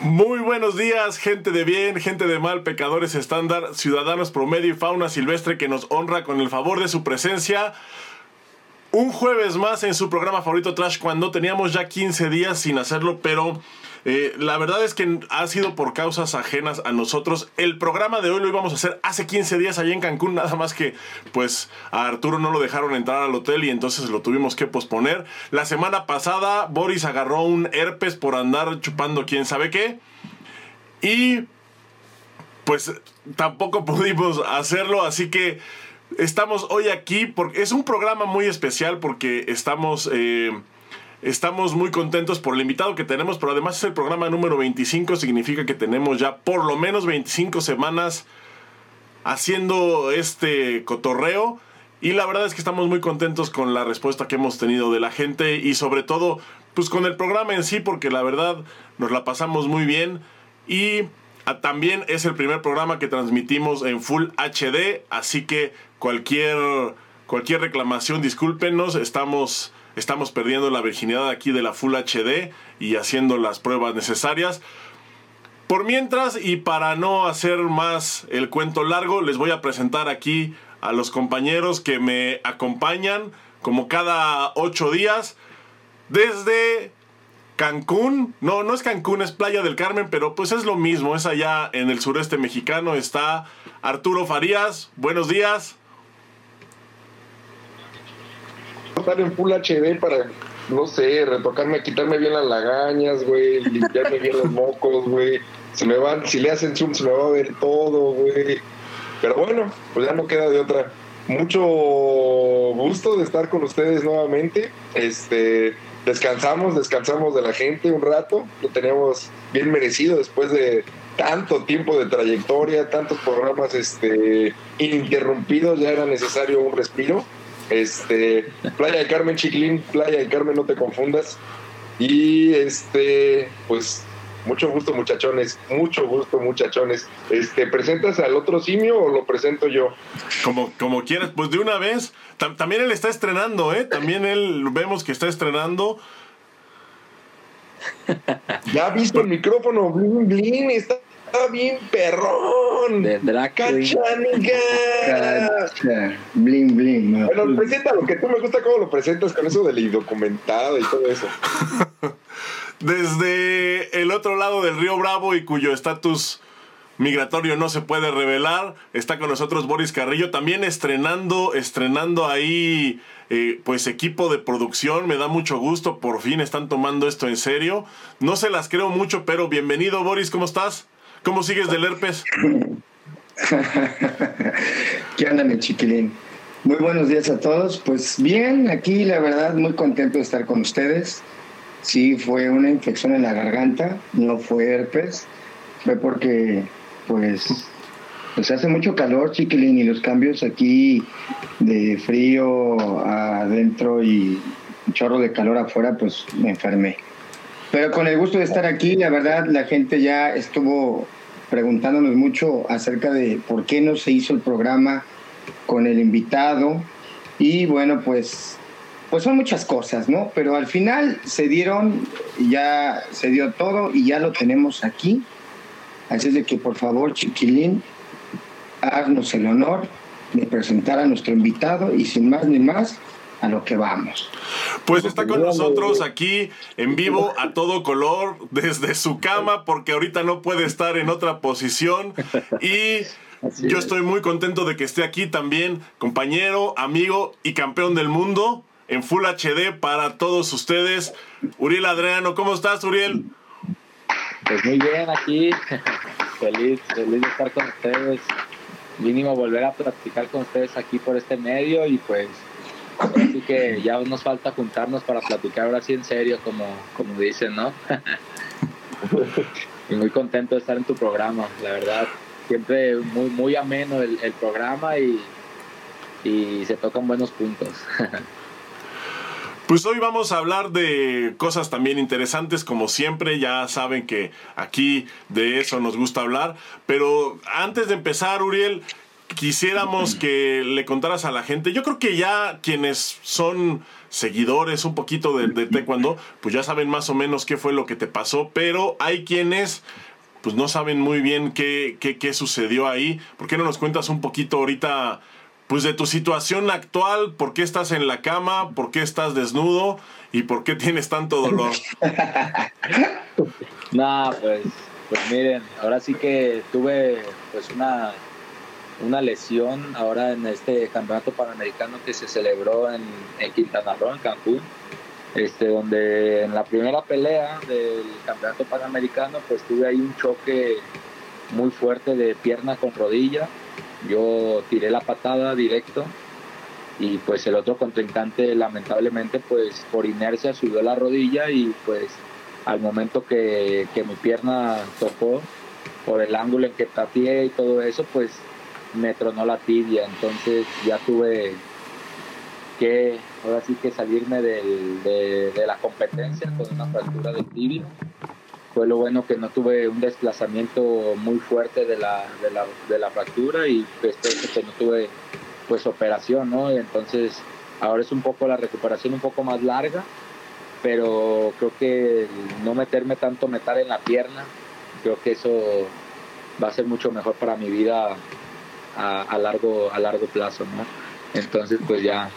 Muy buenos días, gente de bien, gente de mal, pecadores estándar, ciudadanos promedio y fauna silvestre que nos honra con el favor de su presencia. Un jueves más en su programa favorito Trash cuando teníamos ya 15 días sin hacerlo, pero eh, la verdad es que ha sido por causas ajenas a nosotros. El programa de hoy lo íbamos a hacer hace 15 días allá en Cancún, nada más que pues a Arturo no lo dejaron entrar al hotel y entonces lo tuvimos que posponer. La semana pasada Boris agarró un herpes por andar chupando quién sabe qué. Y pues tampoco pudimos hacerlo, así que estamos hoy aquí porque es un programa muy especial porque estamos... Eh, estamos muy contentos por el invitado que tenemos, pero además es el programa número 25, significa que tenemos ya por lo menos 25 semanas haciendo este cotorreo. Y la verdad es que estamos muy contentos con la respuesta que hemos tenido de la gente y sobre todo pues con el programa en sí porque la verdad nos la pasamos muy bien y también es el primer programa que transmitimos en Full HD, así que cualquier, cualquier reclamación, discúlpenos, estamos, estamos perdiendo la virginidad aquí de la Full HD y haciendo las pruebas necesarias. Por mientras, y para no hacer más el cuento largo, les voy a presentar aquí a los compañeros que me acompañan como cada ocho días desde Cancún, no, no es Cancún, es Playa del Carmen, pero pues es lo mismo, es allá en el sureste mexicano, está Arturo Farías, buenos días. Estar en Full HD para, no sé, retocarme, quitarme bien las lagañas, güey, limpiarme bien los mocos, güey. Se me van, si le hacen zoom se me va a ver todo, güey. Pero bueno, pues ya no queda de otra. Mucho gusto de estar con ustedes nuevamente. Este, descansamos, descansamos de la gente un rato, lo teníamos bien merecido después de tanto tiempo de trayectoria, tantos programas este, interrumpidos, ya era necesario un respiro. Este, Playa de Carmen Chiquilín, Playa de Carmen, no te confundas. Y este, pues mucho gusto, muchachones. Mucho gusto, muchachones. Este, ¿Presentas al otro simio o lo presento yo? Como, como quieras, pues de una vez. también él está estrenando, ¿eh? También él vemos que está estrenando. Ya visto el micrófono, blin, blin, está bien perrón. De drag Cachaniga. Bling, bling. Bueno, presenta lo que tú me gusta cómo lo presentas con eso del indocumentado y todo eso. Desde el otro lado del río Bravo y cuyo estatus migratorio no se puede revelar, está con nosotros Boris Carrillo, también estrenando, estrenando ahí eh, pues equipo de producción, me da mucho gusto, por fin están tomando esto en serio. No se las creo mucho, pero bienvenido Boris, ¿cómo estás? ¿Cómo sigues del herpes? ¿Qué onda, mi chiquilín? Muy buenos días a todos. Pues bien, aquí la verdad muy contento de estar con ustedes. Sí, fue una infección en la garganta, no fue herpes, fue porque pues, pues hace mucho calor, chiquilín, y los cambios aquí de frío adentro y chorro de calor afuera, pues me enfermé. Pero con el gusto de estar aquí, la verdad, la gente ya estuvo preguntándonos mucho acerca de por qué no se hizo el programa con el invitado. Y bueno, pues, pues son muchas cosas, ¿no? Pero al final se dieron, ya se dio todo y ya lo tenemos aquí. Así es de que por favor, Chiquilín, haznos el honor de presentar a nuestro invitado y sin más ni más, a lo que vamos. Pues está con nosotros aquí en vivo a todo color desde su cama porque ahorita no puede estar en otra posición y yo estoy muy contento de que esté aquí también, compañero, amigo y campeón del mundo en Full HD para todos ustedes. Uriel Adriano, ¿cómo estás, Uriel? Pues muy bien aquí, feliz, feliz de estar con ustedes. Mínimo volver a practicar con ustedes aquí por este medio y pues Así que ya nos falta juntarnos para platicar ahora sí en serio, como, como dicen, ¿no? y muy contento de estar en tu programa, la verdad. Siempre muy, muy ameno el, programa y, y se tocan buenos puntos. Pues hoy vamos a hablar de cosas también interesantes, como siempre, ya saben que aquí de eso nos gusta hablar, pero antes de empezar, Uriel, quisiéramos que le contaras a la gente. Yo creo que ya quienes son seguidores un poquito de, de taekwondo, pues ya saben más o menos qué fue lo que te pasó, pero hay quienes pues no saben muy bien qué, qué, qué sucedió ahí. ¿Por qué no nos cuentas un poquito ahorita pues de tu situación actual, por qué estás en la cama, por qué estás desnudo y por qué tienes tanto dolor. no, pues, pues miren, ahora sí que tuve pues una, una lesión ahora en este campeonato panamericano que se celebró en, Quintana Roo, en Cancún, este, donde en la primera pelea del campeonato panamericano pues tuve ahí un choque muy fuerte de pierna con rodilla. Yo tiré la patada directo y pues el otro contrincante lamentablemente pues por inercia subió la rodilla y pues al momento que, mi pierna tocó por el ángulo en que pateé y todo eso pues me tronó la tibia entonces ya tuve que ahora sí que salirme de, de la competencia con una fractura de tibia fue lo bueno que no tuve un desplazamiento muy fuerte de la, de la, fractura y después que no tuve pues operación, ¿no? Entonces ahora es un poco la recuperación un poco más larga, pero creo que no meterme tanto metal en la pierna, creo que eso va a ser mucho mejor para mi vida a, a largo, a largo plazo, ¿no? Entonces pues ya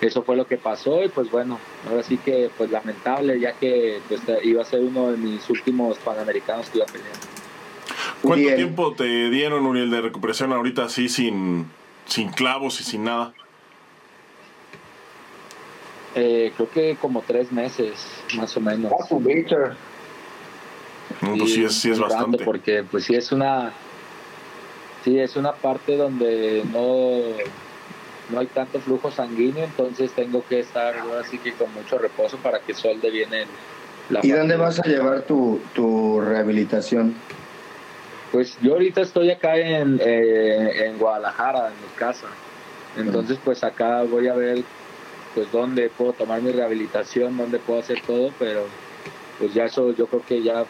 eso fue lo que pasó y pues bueno, ahora sí que pues lamentable ya que pues, iba a ser uno de mis últimos panamericanos que iba a pelear. ¿Cuánto tiempo te dieron, Uriel, de recuperación ahorita así sin, sin clavos y sin nada? Eh, creo que como tres meses, más o menos. Ah, pues sí es, sí es bastante. Porque pues sí es una... Sí, es una parte donde no no hay tanto flujo sanguíneo, entonces tengo que estar así que con mucho reposo para que solde bien la ¿Y dónde vas a llevar tu, tu rehabilitación? Pues yo ahorita estoy acá en, eh, en Guadalajara, en mi casa. Entonces, pues acá voy a ver pues dónde puedo tomar mi rehabilitación, dónde puedo hacer todo, pero pues ya eso yo creo que ya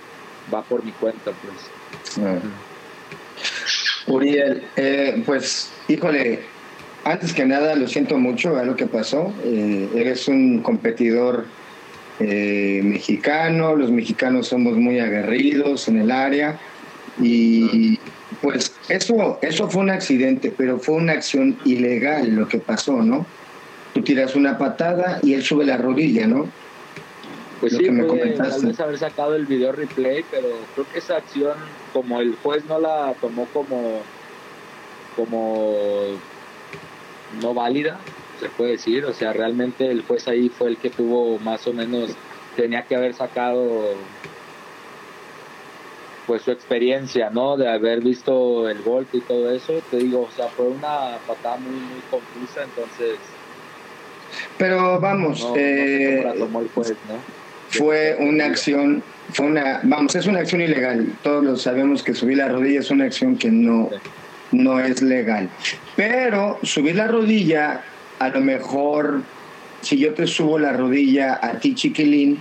va por mi cuenta, pues. Ah. Uriel, eh, pues, híjole, antes que nada, lo siento mucho a lo que pasó. Eh, eres un competidor eh, mexicano, los mexicanos somos muy aguerridos en el área y pues eso, eso fue un accidente, pero fue una acción ilegal lo que pasó, ¿no? Tú tiras una patada y él sube la rodilla, ¿no? Pues sí, que me comentaste. Tal haber sacado el video replay, pero creo que esa acción, como el juez no la tomó como como no válida, se puede decir. O sea, realmente el juez ahí fue el que tuvo más o menos, tenía que haber sacado pues su experiencia, ¿no? De haber visto el golpe y todo eso. Te digo, o sea, fue una patada muy, muy confusa, entonces... Pero vamos, eh, fue una acción, fue una, vamos, es una acción ilegal. Todos lo sabemos que subir la rodilla es una acción que no, no es legal. Pero subir la rodilla, a lo mejor, si yo te subo la rodilla a ti, chiquilín,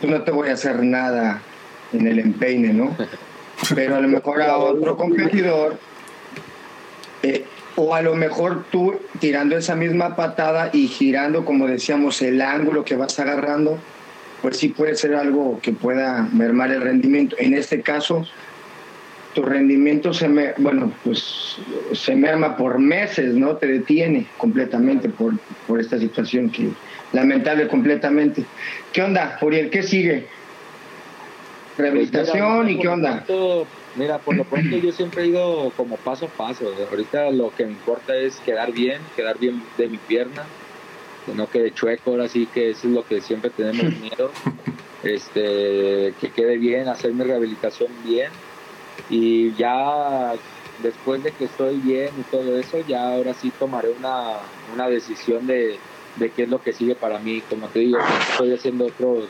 pues no te voy a hacer nada en el empeine, ¿no? Pero a lo mejor a otro competidor, eh, o a lo mejor tú tirando esa misma patada y girando, como decíamos, el ángulo que vas agarrando, pues sí puede ser algo que pueda mermar el rendimiento. En este caso, tu rendimiento se me, bueno, pues se merma por meses, ¿no? Te detiene completamente por, por esta situación que lamentable completamente. ¿Qué onda, Uriel? ¿Qué sigue? Rehabilitación y qué onda. mira, por lo pronto yo siempre he ido como paso a paso. Ahorita lo que me importa es quedar bien, quedar bien de mi pierna, que no quede chueco, ahora sí que eso es lo que siempre tenemos miedo. Este, que quede bien, hacer mi rehabilitación bien y ya después de que estoy bien y todo eso, ya ahora sí tomaré una, una decisión de, de, qué es lo que sigue para mí. Como te digo, estoy haciendo otros,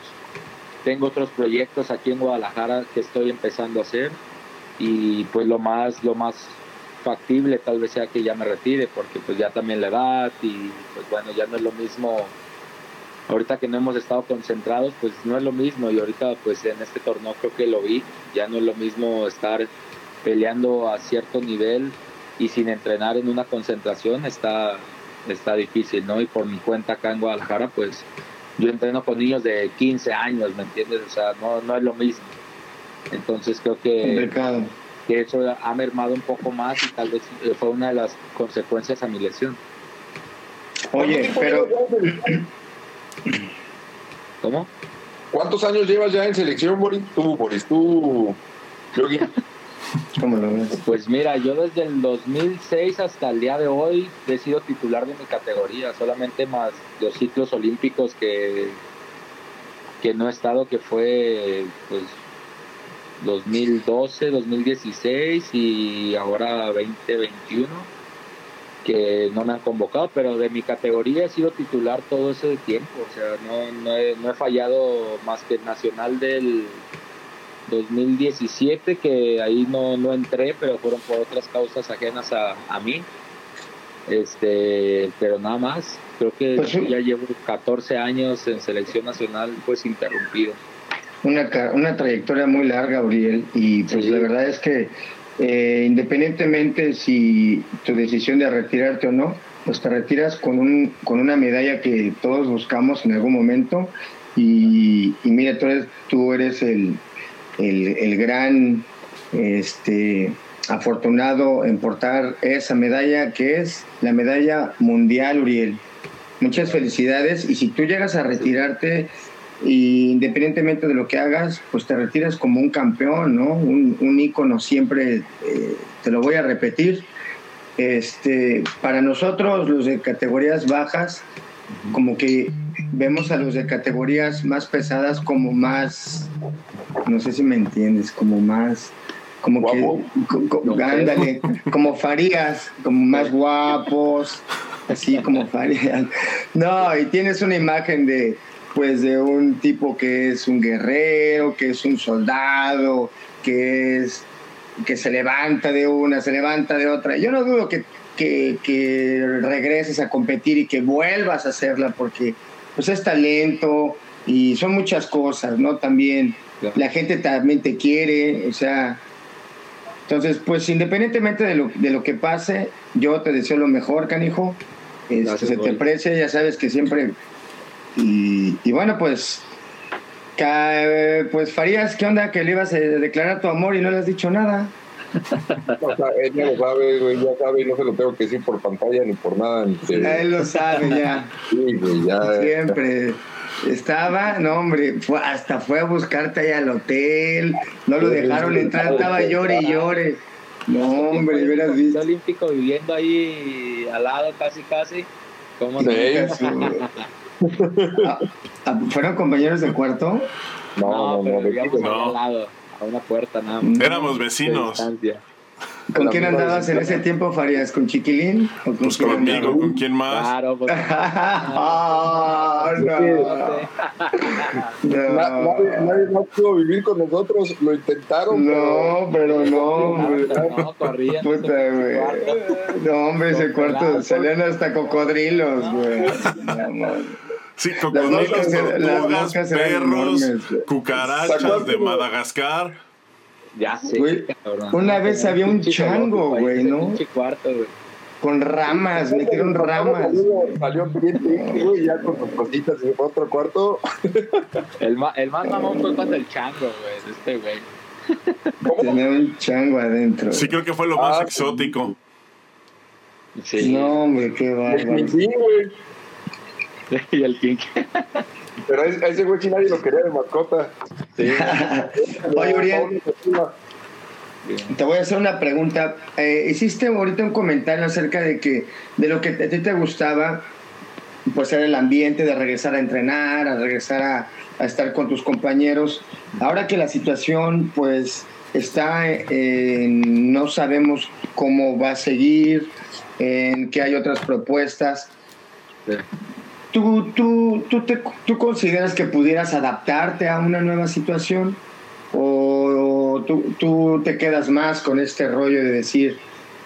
tengo otros proyectos aquí en Guadalajara que estoy empezando a hacer y pues lo más, lo más factible tal vez sea que ya me retire porque pues ya también la edad y pues bueno, ya no es lo mismo ahorita que no hemos estado concentrados, pues no es lo mismo y ahorita pues en este torneo creo que lo vi, ya no es lo mismo estar peleando a cierto nivel y sin entrenar en una concentración está, está difícil, ¿no? Y por mi cuenta acá en Guadalajara, pues yo entreno con niños de 15 años, ¿me entiendes? O sea, no, no es lo mismo. Entonces creo que, que eso ha mermado un poco más y tal vez fue una de las consecuencias a mi lesión. Oye, pero... ¿Cómo? ¿Cuántos años llevas ya en selección, Boris? Tú, Boris, tú, ¿Cómo lo ves? Pues mira, yo desde el 2006 hasta el día de hoy he sido titular de mi categoría, solamente más los ciclos olímpicos que, que no he estado, que fue pues 2012, 2016 y ahora 2021 que no me han convocado, pero de mi categoría he sido titular todo ese tiempo, o sea, no, no, he, fallado más que el nacional del 2017, que ahí no, no entré, pero fueron por otras causas ajenas a, a mí. Este, pero nada más, creo que pues ya llevo 14 años en selección nacional, pues interrumpido. Una, una trayectoria muy larga, Gabriel, y pues la verdad es que eh, independientemente si tu decisión de retirarte o no, pues te retiras con, un, con una medalla que todos buscamos en algún momento. Y, mira, tú eres, tú eres el, el, gran este, afortunado en portar esa medalla que es la medalla mundial, Uriel. Muchas felicidades y si tú llegas a retirarte, y independientemente de lo que hagas, pues te retiras como un campeón, ¿no? Un, un ícono siempre, eh, te lo voy a repetir. Este, para nosotros, los de categorías bajas, como que vemos a los de categorías más pesadas como más, no sé si me entiendes, como más, como que, como Farías, como más guapos, así como Farías. No, y tienes una imagen de, pues de un tipo que es un guerrero, que es un soldado, que es que se levanta de una, se levanta de otra. Yo no dudo que, que, regreses a competir y que vuelvas a hacerla porque pues es talento y son muchas cosas, ¿no? También la gente también te quiere, o sea, entonces pues independientemente de lo, de lo que pase, yo te deseo lo mejor, canijo. Este, se te aprecia, ya sabes que siempre y, bueno, pues, pues Farías, ¿qué onda? Que le ibas a declarar tu amor y no le has dicho nada. O sea, él ya lo sabe, güey, ya sabe, no se lo tengo que decir por pantalla ni por nada. Ni Él lo sabe ya. Sí, güey, ya. Siempre. Estaba, no hombre, fue, hasta fue a buscarte ahí al hotel, no lo dejaron entrar, estaba llore y llore. No, hombre, hubieras visto. olímpico viviendo ahí al lado casi, casi. ¿Cómo sí, Ah, ah, ¿Fueron compañeros de cuarto? No, no, no, no, al lado, a una puerta nada más. Éramos vecinos. ¿Con quién andabas en ese tiempo, Farías? ¿Con Chiquilín? ¿O con pues conmigo, ¿con quién más? Claro, pues. oh, no. no. Nadie, nadie, más pudo vivir con nosotros, lo intentaron. No, pero, no. No, corrían. Puta, güey. No, hombre, ese cuarto salían hasta cocodrilos, güey. Sí, cocodrilos, tortugas, perros, cucarachas de Madagascar. Ya sé. una vez había un chango, güey, ¿no? Cuarto, güey. Con ramas, metieron ramas. Salió bien, güey, ya con sus cositas en otro cuarto. El, el más mamón fue cuando el chango, güey, este güey. Tenía un chango adentro. Sí, creo que fue lo más ah, exótico. Sí. No, hombre, qué bárbaro. Sí, güey. y el King. Pero a ese güey sí nadie lo quería de mascota. Sí. Oye, Uriel. Te voy a hacer una pregunta. Eh, hiciste ahorita un comentario acerca de que de lo que a ti te gustaba, pues era el ambiente de regresar a entrenar, a regresar a, a estar con tus compañeros. Ahora que la situación, pues, está en, no sabemos cómo va a seguir, en que hay otras propuestas. ¿Tú, tú, tú, te, ¿Tú consideras que pudieras adaptarte a una nueva situación? ¿O, tú, tú, te quedas más con este rollo de decir,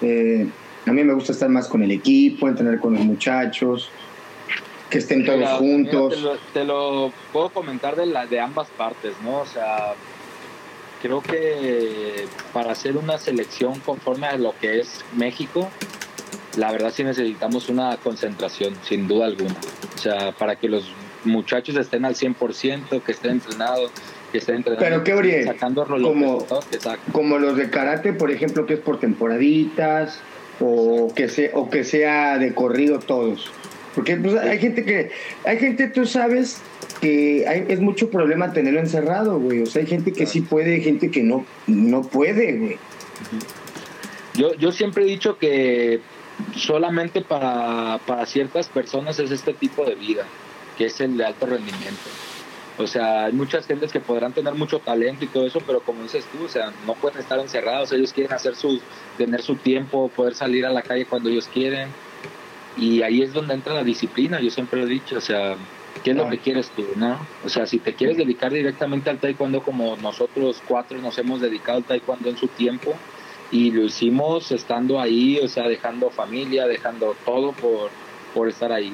eh, a mí me gusta estar más con el equipo, entrenar con los muchachos, que estén todos juntos? te, lo, puedo comentar de, la, de ambas partes, ¿no? O sea, creo que para hacer una selección conforme a lo que es México, la verdad sí necesitamos una concentración, sin duda alguna. O sea, para que los muchachos estén al 100%, que estén entrenados, que estén entrenando. Pero qué, Uriel, sacando como, como los de karate, por ejemplo, que es por temporaditas, o que, sea, o que sea de corrido todos. Porque pues, hay gente que, hay gente, tú sabes, que hay, es mucho problema tenerlo encerrado, güey. O sea, hay gente que sí puede, hay gente que no, no puede, güey. Yo, yo siempre he dicho que solamente para, para ciertas personas es este tipo de vida, que es el de alto rendimiento. O sea, hay muchas gentes que podrán tener mucho talento y todo eso, pero como dices tú, o sea, no pueden estar encerrados, ellos quieren hacer sus, tener su tiempo, poder salir a la calle cuando ellos quieren. Y ahí es donde entra la disciplina, yo siempre lo he dicho, o sea, ¿qué es lo que quieres tú, no? O sea, si te quieres dedicar directamente al taekwondo como nosotros cuatro nos hemos dedicado al taekwondo en su tiempo y lo hicimos estando ahí, o sea, dejando familia, dejando todo por, por estar ahí.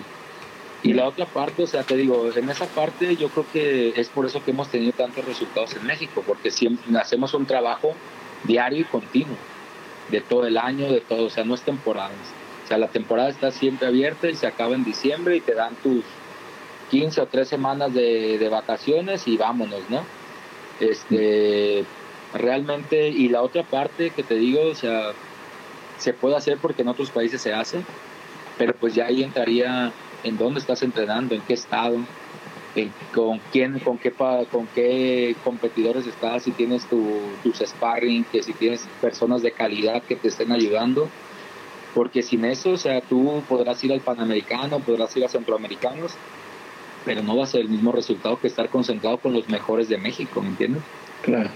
Y la otra parte, o sea, te digo, en esa parte yo creo que es por eso que hemos tenido tantos resultados en México, porque siempre hacemos un trabajo diario y continuo, de todo el año, de todo, o sea, no es temporadas. O sea, la temporada está siempre abierta y se acaba en diciembre y te dan tus 15 o 3 semanas de, de vacaciones y vámonos, ¿no? Este, realmente, y la otra parte que te digo, o sea, se puede hacer porque en otros países se hace, pero pues ya ahí entraría en dónde estás entrenando, en qué estado, con quién, con qué, con qué competidores estás, si tienes tu, tus sparring, que si tienes personas de calidad que te estén ayudando, porque sin eso, o sea, tú podrás ir al Panamericano, podrás ir a Centroamericanos, pero no va a ser el mismo resultado que estar concentrado con los mejores de México, ¿me entiendes? Claro.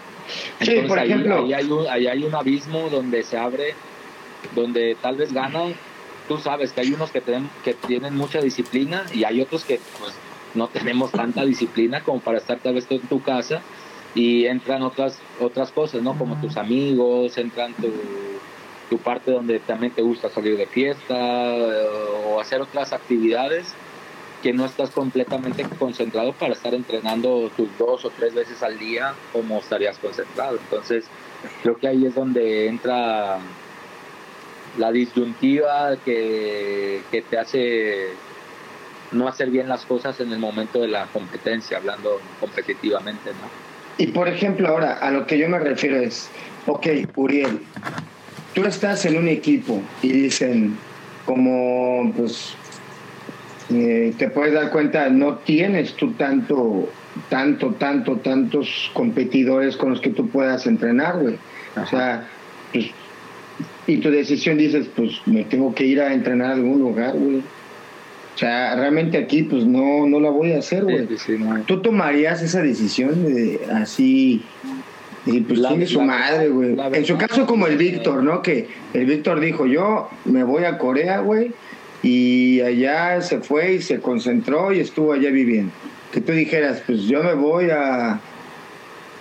Entonces sí, por ahí, ejemplo, ahí, hay un, ahí hay un abismo donde se abre, donde tal vez ganan tú sabes que hay unos que tienen, que tienen mucha disciplina y hay otros que pues, no tenemos tanta disciplina como para estar tal vez en tu casa y entran otras otras cosas, ¿no? Como tus amigos, entran tu, tu parte donde también te gusta salir de fiesta o hacer otras actividades que no estás completamente concentrado para estar entrenando tus dos o tres veces al día como estarías concentrado. Entonces, creo que ahí es donde entra la disyuntiva que, te hace no hacer bien las cosas en el momento de la competencia, hablando competitivamente, ¿no? Y por ejemplo, ahora a lo que yo me refiero es, ok, Uriel, tú estás en un equipo y dicen, como pues eh, te puedes dar cuenta, no tienes tú tanto, tanto, tanto, tantos competidores con los que tú puedas entrenar, güey. O sea, pues y tu decisión dices, pues me tengo que ir a entrenar a algún lugar, güey. O sea, realmente aquí, pues no, no la voy a hacer, güey. ¿Tú tomarías esa decisión de así? Y pues tiene su madre, güey. En su caso, como el Víctor, ¿no? Que el Víctor dijo, yo me voy a Corea, güey. Y allá se fue y se concentró y estuvo allá viviendo. Que tú dijeras, pues yo me voy a,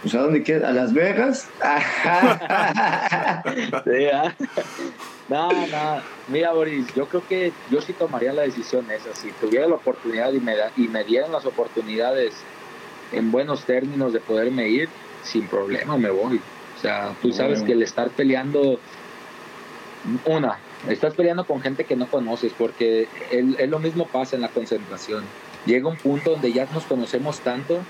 pues a dónde quieres, a Las Vegas. sí, ¿ah? No, no, mira Boris, yo creo que yo sí tomaría la decisión esa, si tuviera la oportunidad y me, y me dieran las oportunidades en buenos términos de poderme ir, sin problema me voy. O sea, tú sabes que el estar peleando, una, estás peleando con gente que no conoces, porque es lo mismo pasa en la concentración. Llega un punto donde ya nos conocemos tanto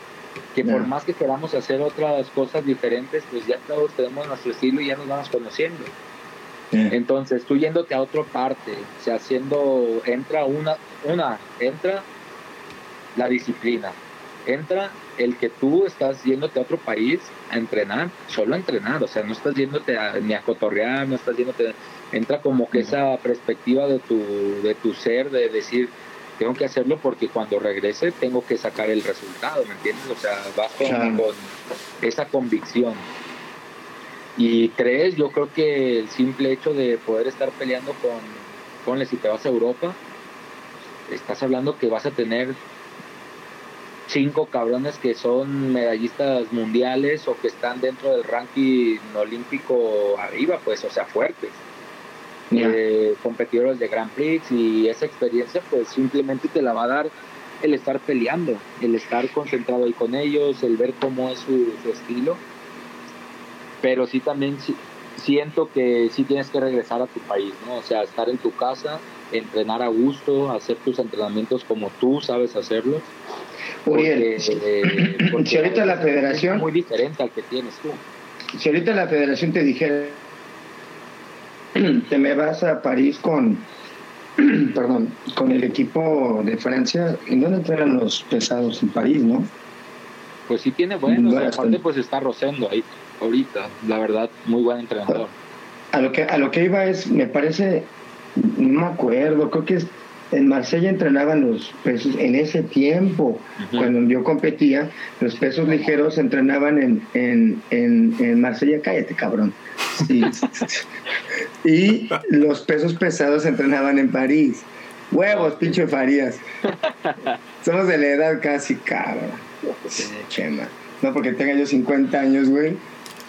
que por más que queramos hacer otras cosas diferentes, pues ya todos tenemos nuestro estilo y ya nos vamos conociendo. Entonces, tú yéndote a otra parte, o sea, haciendo, entra una, una, entra la disciplina, entra el que tú estás yéndote a otro país a entrenar, solo a entrenar, o sea, no estás yéndote ni a cotorrear, no estás yéndote, entra como que esa perspectiva de tu, de tu ser, de decir, tengo que hacerlo porque cuando regrese tengo que sacar el resultado, ¿me entiendes? O sea, vas con, esa convicción. Y tres, yo creo que el simple hecho de poder estar peleando con, ponle, si te vas a Europa, estás hablando que vas a tener cinco cabrones que son medallistas mundiales o que están dentro del ranking olímpico arriba, pues, o sea, fuertes eh, competidores de Grand Prix y esa experiencia pues simplemente te la va a dar el estar peleando, el estar concentrado ahí con ellos, el ver cómo es su, estilo pero sí también sí- siento que sí tienes que regresar a tu país, ¿no? O sea, estar en tu casa, entrenar a gusto, hacer tus entrenamientos como tú sabes hacerlos. Uriel, eh, porque si ahorita la es federación- muy diferente al que tienes tú. si ahorita la federación te dijera, te me vas a París con, perdón, con el equipo de Francia, ¿en dónde entrenan los pesados? En París, ¿no? Pues sí tiene buenos, No, y bastante. aparte pues está Rosendo ahí ahorita, la verdad, muy buen entrenador. A lo que a lo que iba es, me parece, no me acuerdo, creo que es, en Marsella entrenaban los pesos en ese tiempo, cuando yo competía, los pesos ligeros entrenaban en, en, en, en Marsella, cállate cabrón. Sí. y los pesos pesados entrenaban en París. Huevos, pinche Farías. Somos de la edad casi, cabrón. Chema. No porque tenga yo 50 años, güey.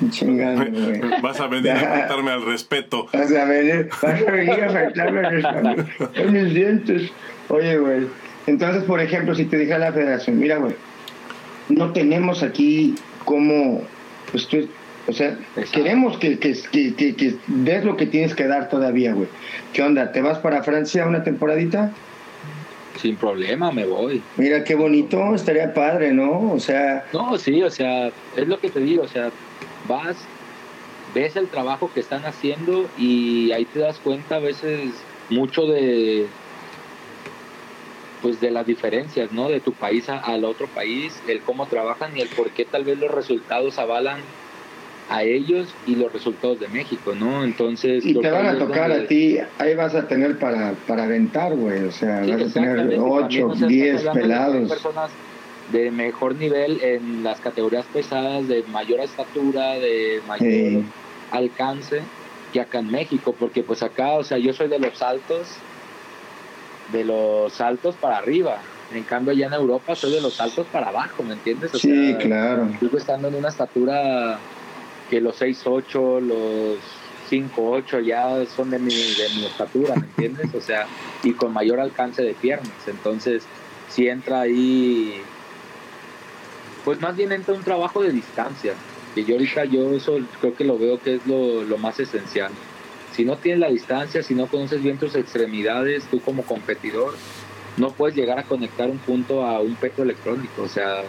Chingado, güey. Vas a venir a faltarme al respeto. Vas a venir, vas a venir a faltarme el respeto. en mis dientes. Oye, güey. Entonces, por ejemplo, si te dijera la federación, mira, güey, no tenemos aquí como, pues tú, o sea, Exacto. queremos que, que, que, que, que des lo que tienes que dar todavía, güey. ¿Qué onda? ¿Te vas para Francia una temporadita? Sin problema me voy. Mira qué bonito, estaría padre, ¿no? O sea, No, sí, o sea, es lo que te digo, o sea, vas, ves el trabajo que están haciendo y ahí te das cuenta a veces mucho de pues de las diferencias, ¿no? De tu país a- al otro país, el cómo trabajan y el por qué tal vez los resultados avalan a ellos y los resultados de México, ¿no? Entonces... y te van a tocar donde- a ti, ahí vas a tener para, para aventar, güey. O sea, Sí, vas a tener exactamente. También, 8, o sea, 10 estamos hablando de que hay pelados. personas de mejor nivel en las categorías pesadas, de mayor estatura, de mayor alcance que acá en México, porque pues acá, o sea, yo soy de los altos, de los altos para arriba. En cambio, allá en Europa soy de los altos para abajo, ¿me entiendes? O Sí, sea, claro. Sigo estando en una estatura que los 6'8, los 5'8 ya son de mi, de mi estatura, ¿me entiendes? O sea, y con mayor alcance de piernas. Entonces, si entra ahí, pues más bien entra un trabajo de distancia. Que yo ahorita yo eso creo que lo veo que es lo, lo más esencial. Si no tienes la distancia, si no conoces bien tus extremidades, tú como competidor, no puedes llegar a conectar un punto a un peto electrónico. O sea,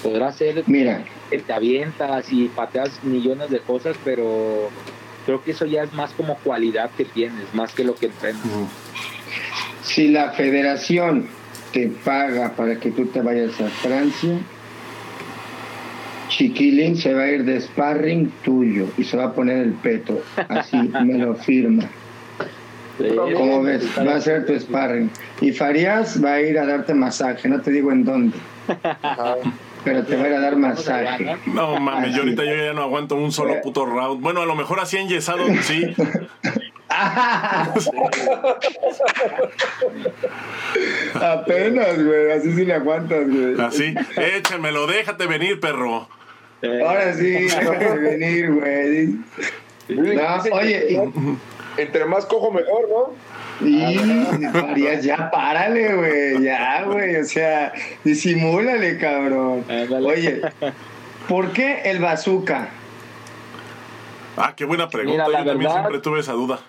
podrás ser Mira, que te avientas y pateas millones de cosas, pero creo que eso ya es más como cualidad que tienes, más que lo que entrenas. si la federación te paga para que tú te vayas a Francia, Chiquilín se va a ir de sparring tuyo y se va a poner el peto. Así me lo firma. ¿Cómo ves? Va a ser tu sparring. Y Farías va a ir a darte masaje, no te digo en dónde, pero te va a ir a dar masaje. No mames, yo ahorita yo ya no aguanto un solo puto round. Bueno, a lo mejor así enyesado, sí. Apenas, güey, así sí le aguantas, güey. Así. Échamelo, déjate venir, perro. Ahora sí, venir, güey. No, oye, Entre más cojo, mejor, ¿no? y, y Farías, ya párale, güey, ya, güey, o sea, disimúlale, cabrón. Oye, ¿por qué el bazooka? Ah, qué buena pregunta. Mira, la yo también verdad- siempre tuve esa duda.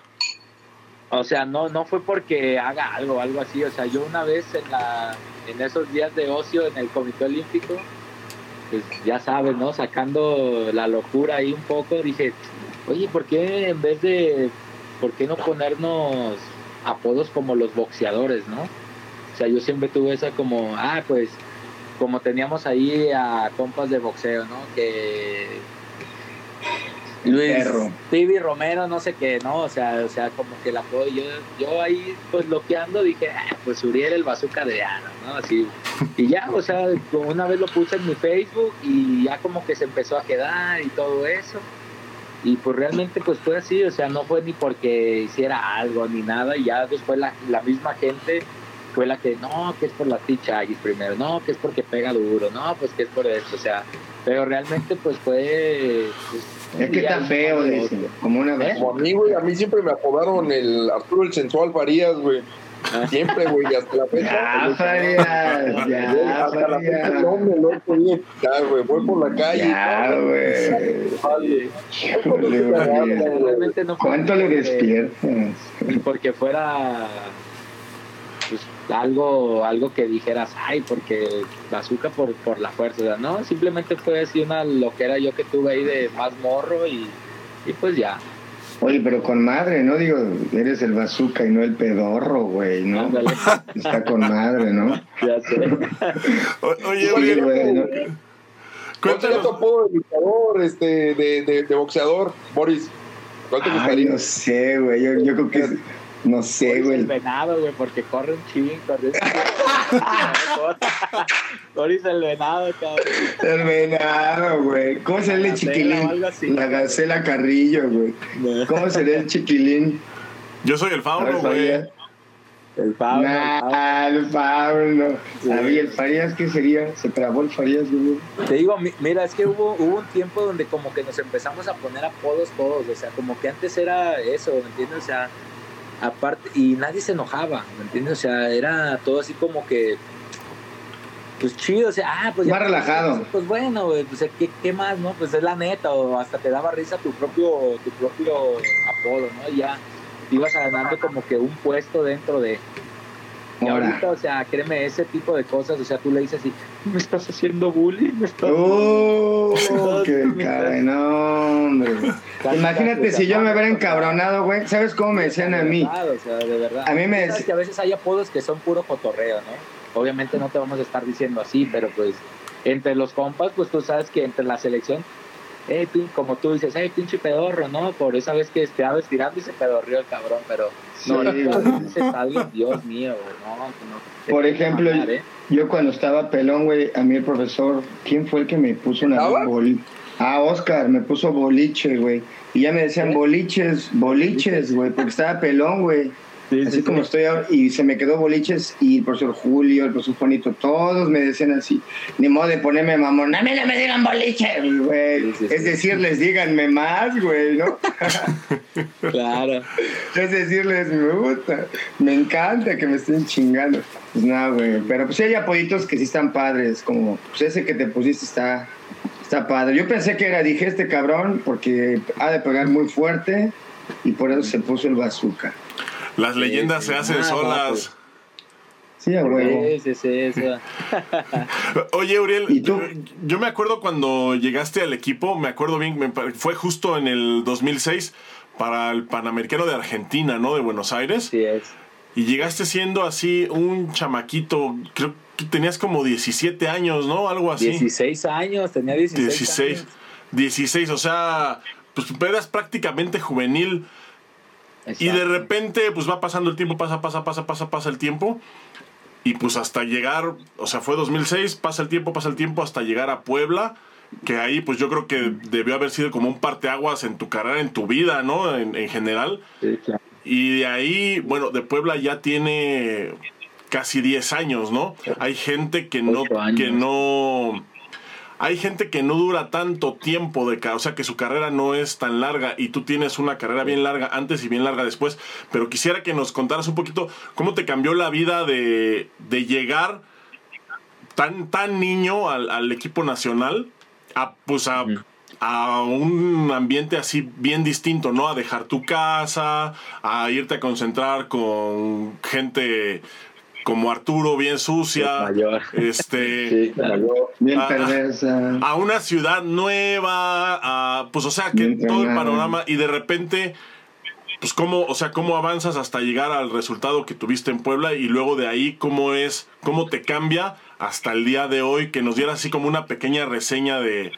O sea, no, no fue porque haga algo, algo así. O sea, yo una vez en la, en esos días de ocio en el Comité Olímpico, pues ya sabes, ¿no? Sacando la locura ahí un poco, dije, oye, ¿por qué en vez de, por qué no ponernos apodos como los boxeadores, ¿no? O sea, yo siempre tuve esa como, ah, pues, como teníamos ahí a compas de boxeo, ¿no? Que Luis Perro. Romero, no sé qué, ¿no? O sea, o sea, como que el apodo, yo, yo ahí pues bloqueando dije, ah, pues Uriel el bazooka de Ana, ¿no? Así. Y ya, o sea, una vez lo puse en mi Facebook y ya como que se empezó a quedar y todo eso. Y pues realmente pues fue así, o sea, no fue ni porque hiciera algo ni nada, y ya después la, la misma gente fue la que, no, que es por la Tichagis primero, no, que es porque pega duro, no, pues que es por eso, o sea, pero realmente pues fue... pues, Es que está feo, como una ¿Eh? Como a mí, güey, a mí siempre me apodaron el Arturo el Sensual Farías, güey. Siempre, güey, hasta la fecha. Ya, Farías, ya, hasta la fecha no me lo he podido quitar, güey. Voy por la calle. Ya, güey. Realmente no ¿Cuánto le despiertas? Porque fuera algo, algo que dijeras, ay, porque bazooka por, por la fuerza. O sea, no, simplemente fue así una loquera yo que tuve ahí de más morro y, y pues ya. Oye, pero con madre, ¿no? Digo, eres el bazooka y no el pedorro, güey, ¿no? Ándale. Está con madre, ¿no? Ya sé. O- Oye, Oye, güey, ¿no? ¿Cuál sería tu cuéntanos. apodo de luchador, este, de, de, de boxeador, Boris? ¿Cuál te Ay, gustaría? no sé, güey. Yo, yo creo que es- no sé, güey. el venado, güey, porque corre un ching, corre un ching. Boris el venado, cabrón. El venado, güey. ¿Cómo sería el chiquilín? así. La gacela Carrillo, güey. ¿Cómo sería el chiquilín? Yo soy el Fauno, güey. El Pablo. el Pablo. Nah, el Pablo. A ver, ¿el Farías qué sería? ¿Se trabó el Farías, güey? Te digo, mi- mira, es que hubo, hubo un tiempo donde como que nos empezamos a poner apodos todos, o sea, como que antes era eso, ¿me entiendes? O sea, aparte, y nadie se enojaba, ¿me entiendes? O sea, era todo así como que, pues chido, o sea, ah, pues Más relajado. Pues bueno, güey, pues ¿qué, qué más, no? Pues es la neta, o hasta te daba risa tu propio, tu propio apodo, ¿no? Y ya ibas ganando como que un puesto dentro de... Y Ahora. ahorita, o sea, créeme, ese tipo de cosas, o sea, tú le dices así, me estás haciendo bullying, me estás... ¡Oh! ¡Qué caray! No, hombre. Imagínate si yo me hubiera encabronado, güey. ¿Sabes cómo me decían a mí? verdad, o sea, de verdad. A mí me Sabes dec- que a veces hay apodos que son puro cotorreo, ¿no? Obviamente no te vamos a estar diciendo así, pero pues entre los compas, pues tú sabes que entre la selección, eh, pin- como tú dices, eh, pinche pedorro, ¿no? Por esa vez que estaba estirando y se pedorrió el cabrón, pero no, Sí, alguien, Dios mío, no, no, Por ejemplo, ¿eh? Yo cuando estaba pelón, güey, a mí el profesor, ¿quién fue el que me puso una ¿Estaba? vez boli- Ah, Oscar, me puso boliche, güey. Y ya me decían ¿Eh? boliches, boliches, güey, porque estaba pelón, güey. Sí, Así sí, como sí. estoy ahora, y se me quedó boliches, y el profesor Julio, el profesor Juanito, todos me decían así, ni modo de ponerme mamón, a mí no me digan boliche, güey. Es decirles, díganme más, güey, ¿no? Claro. Es decirles, me gusta, me encanta que me estén chingando. Pues nada, güey. Pero pues hay apoyitos que sí están padres, como pues ese que te pusiste está, está padre. Yo pensé que era, dije, este cabrón, porque ha de pegar muy fuerte y por eso se puso el bazooka. Las leyendas sí. se hacen Ah, solas. pues. Sí, a huevo. Sí, sí, sí. Oye, Uriel, ¿Y tú? Yo, yo me acuerdo cuando llegaste al equipo, me acuerdo bien, me fue justo en el 2006 para el Panamericano de Argentina, ¿no? De Buenos Aires. Sí es. Y llegaste siendo así un chamaquito, creo que tenías como 17 años, ¿no? Algo así. 16 años, tenía 16. 16. años. 16, o sea, pues eras prácticamente juvenil. Y de repente, pues va pasando el tiempo, pasa, pasa, pasa, pasa, pasa el tiempo. Y pues hasta llegar, o sea, fue 2006, pasa el tiempo, pasa el tiempo, hasta llegar a Puebla. Que ahí, pues yo creo que debió haber sido como un parteaguas en tu carrera, en tu vida, ¿no? En, en general. Sí, claro. Y de ahí, bueno, de Puebla ya tiene casi 10 años, ¿no? Hay gente que no, que no. Hay gente que no dura tanto tiempo de o sea que su carrera no es tan larga y tú tienes una carrera bien larga antes y bien larga después, pero quisiera que nos contaras un poquito cómo te cambió la vida de, de llegar tan, tan niño al, al equipo nacional a, pues a, a un ambiente así bien distinto, ¿no? A dejar tu casa, a irte a concentrar con gente como Arturo, bien sucia, Mayor. este, Sí, claro. Bien Ah, perversa. a una ciudad nueva, a, pues o sea, que Bien todo el panorama y de repente, pues cómo, o sea, cómo avanzas hasta llegar al resultado que tuviste en Puebla y luego de ahí cómo es, cómo te cambia hasta el día de hoy, que nos dieras así como una pequeña reseña de,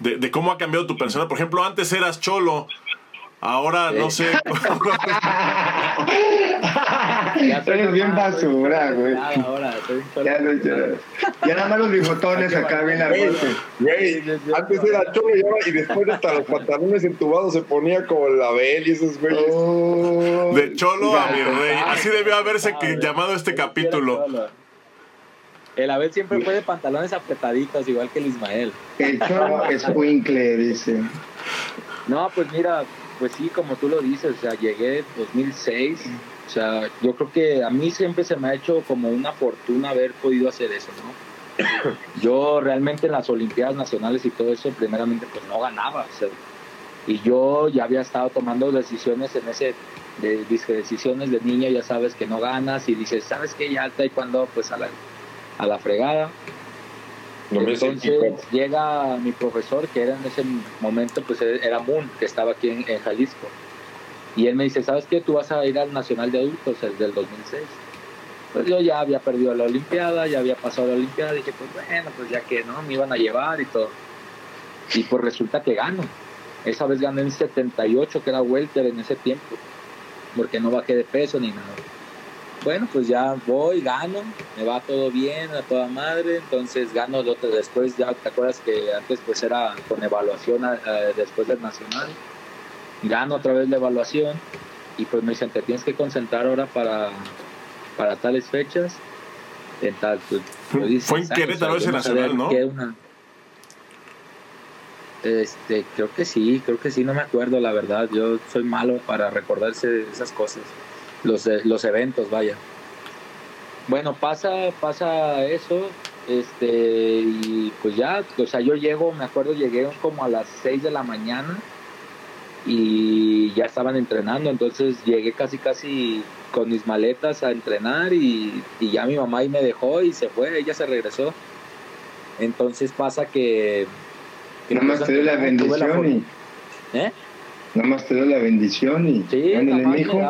de, de cómo ha cambiado tu persona. Por ejemplo, antes eras cholo. Ahora no sé. Eres bien basura, güey. Ahora, Ya, no, ya, ya nada más los bigotones acá bien largos. Güey, antes era cholo y después hasta los pantalones entubados se ponía como el Abel y esos güeyes. Oh, De cholo a mi rey. Así debió haberse que- llamado este capítulo. El Abel siempre fue de pantalones apretaditos, igual que el Ismael. El cholo es Winkle, dice. No, pues mira, pues sí, como tú lo dices, o sea, llegué en 2006 O sea, yo creo que a mí siempre se me ha hecho como una fortuna haber podido hacer eso, ¿no? Yo realmente en las Olimpiadas Nacionales y todo eso, primeramente, pues no ganaba. o sea, y yo ya había estado tomando decisiones en ese, de, dizque decisiones de niño, ya sabes que no ganas y dices, ¿sabes qué? Ya taekwondo, pues a la, a la fregada. No Entonces llega mi profesor, que era en ese momento, pues era Moon, que estaba aquí en, en Jalisco. Y él me dice, ¿sabes qué? Tú vas a ir al Nacional de Adultos, el del 2006. Pues yo ya había perdido la Olimpiada, ya había pasado la Olimpiada, dije, pues bueno, pues ya que no, me iban a llevar y todo. Y pues resulta que gano. Esa vez gané en 78, que era welter en ese tiempo, porque no bajé de peso ni nada. Bueno, pues ya voy, gano, me va todo bien, a toda madre, entonces gano el otro después, ya te acuerdas que antes pues era con evaluación eh, después del nacional, gano otra vez la evaluación y pues me dicen, te tienes que concentrar ahora para, para tales fechas, en tal, pues, Fue en "¿sabes? Querétaro O sea, ese nacional, ¿no? una- Este, creo que sí, creo que sí, no me acuerdo la verdad. Yo soy malo para recordarse esas cosas, los, eh, los eventos, vaya. Bueno, pasa, pasa eso, este, y pues ya, o sea, yo llego, me acuerdo, llegué como a las 6 de la mañana y ya estaban entrenando, entonces llegué casi, casi con mis maletas a entrenar y, y ya mi mamá ahí me dejó y se fue, ella se regresó. Entonces pasa que... que Nada más te dio la bendición y. ¿Eh? Nada más te dio la bendición y. Sí, mijo.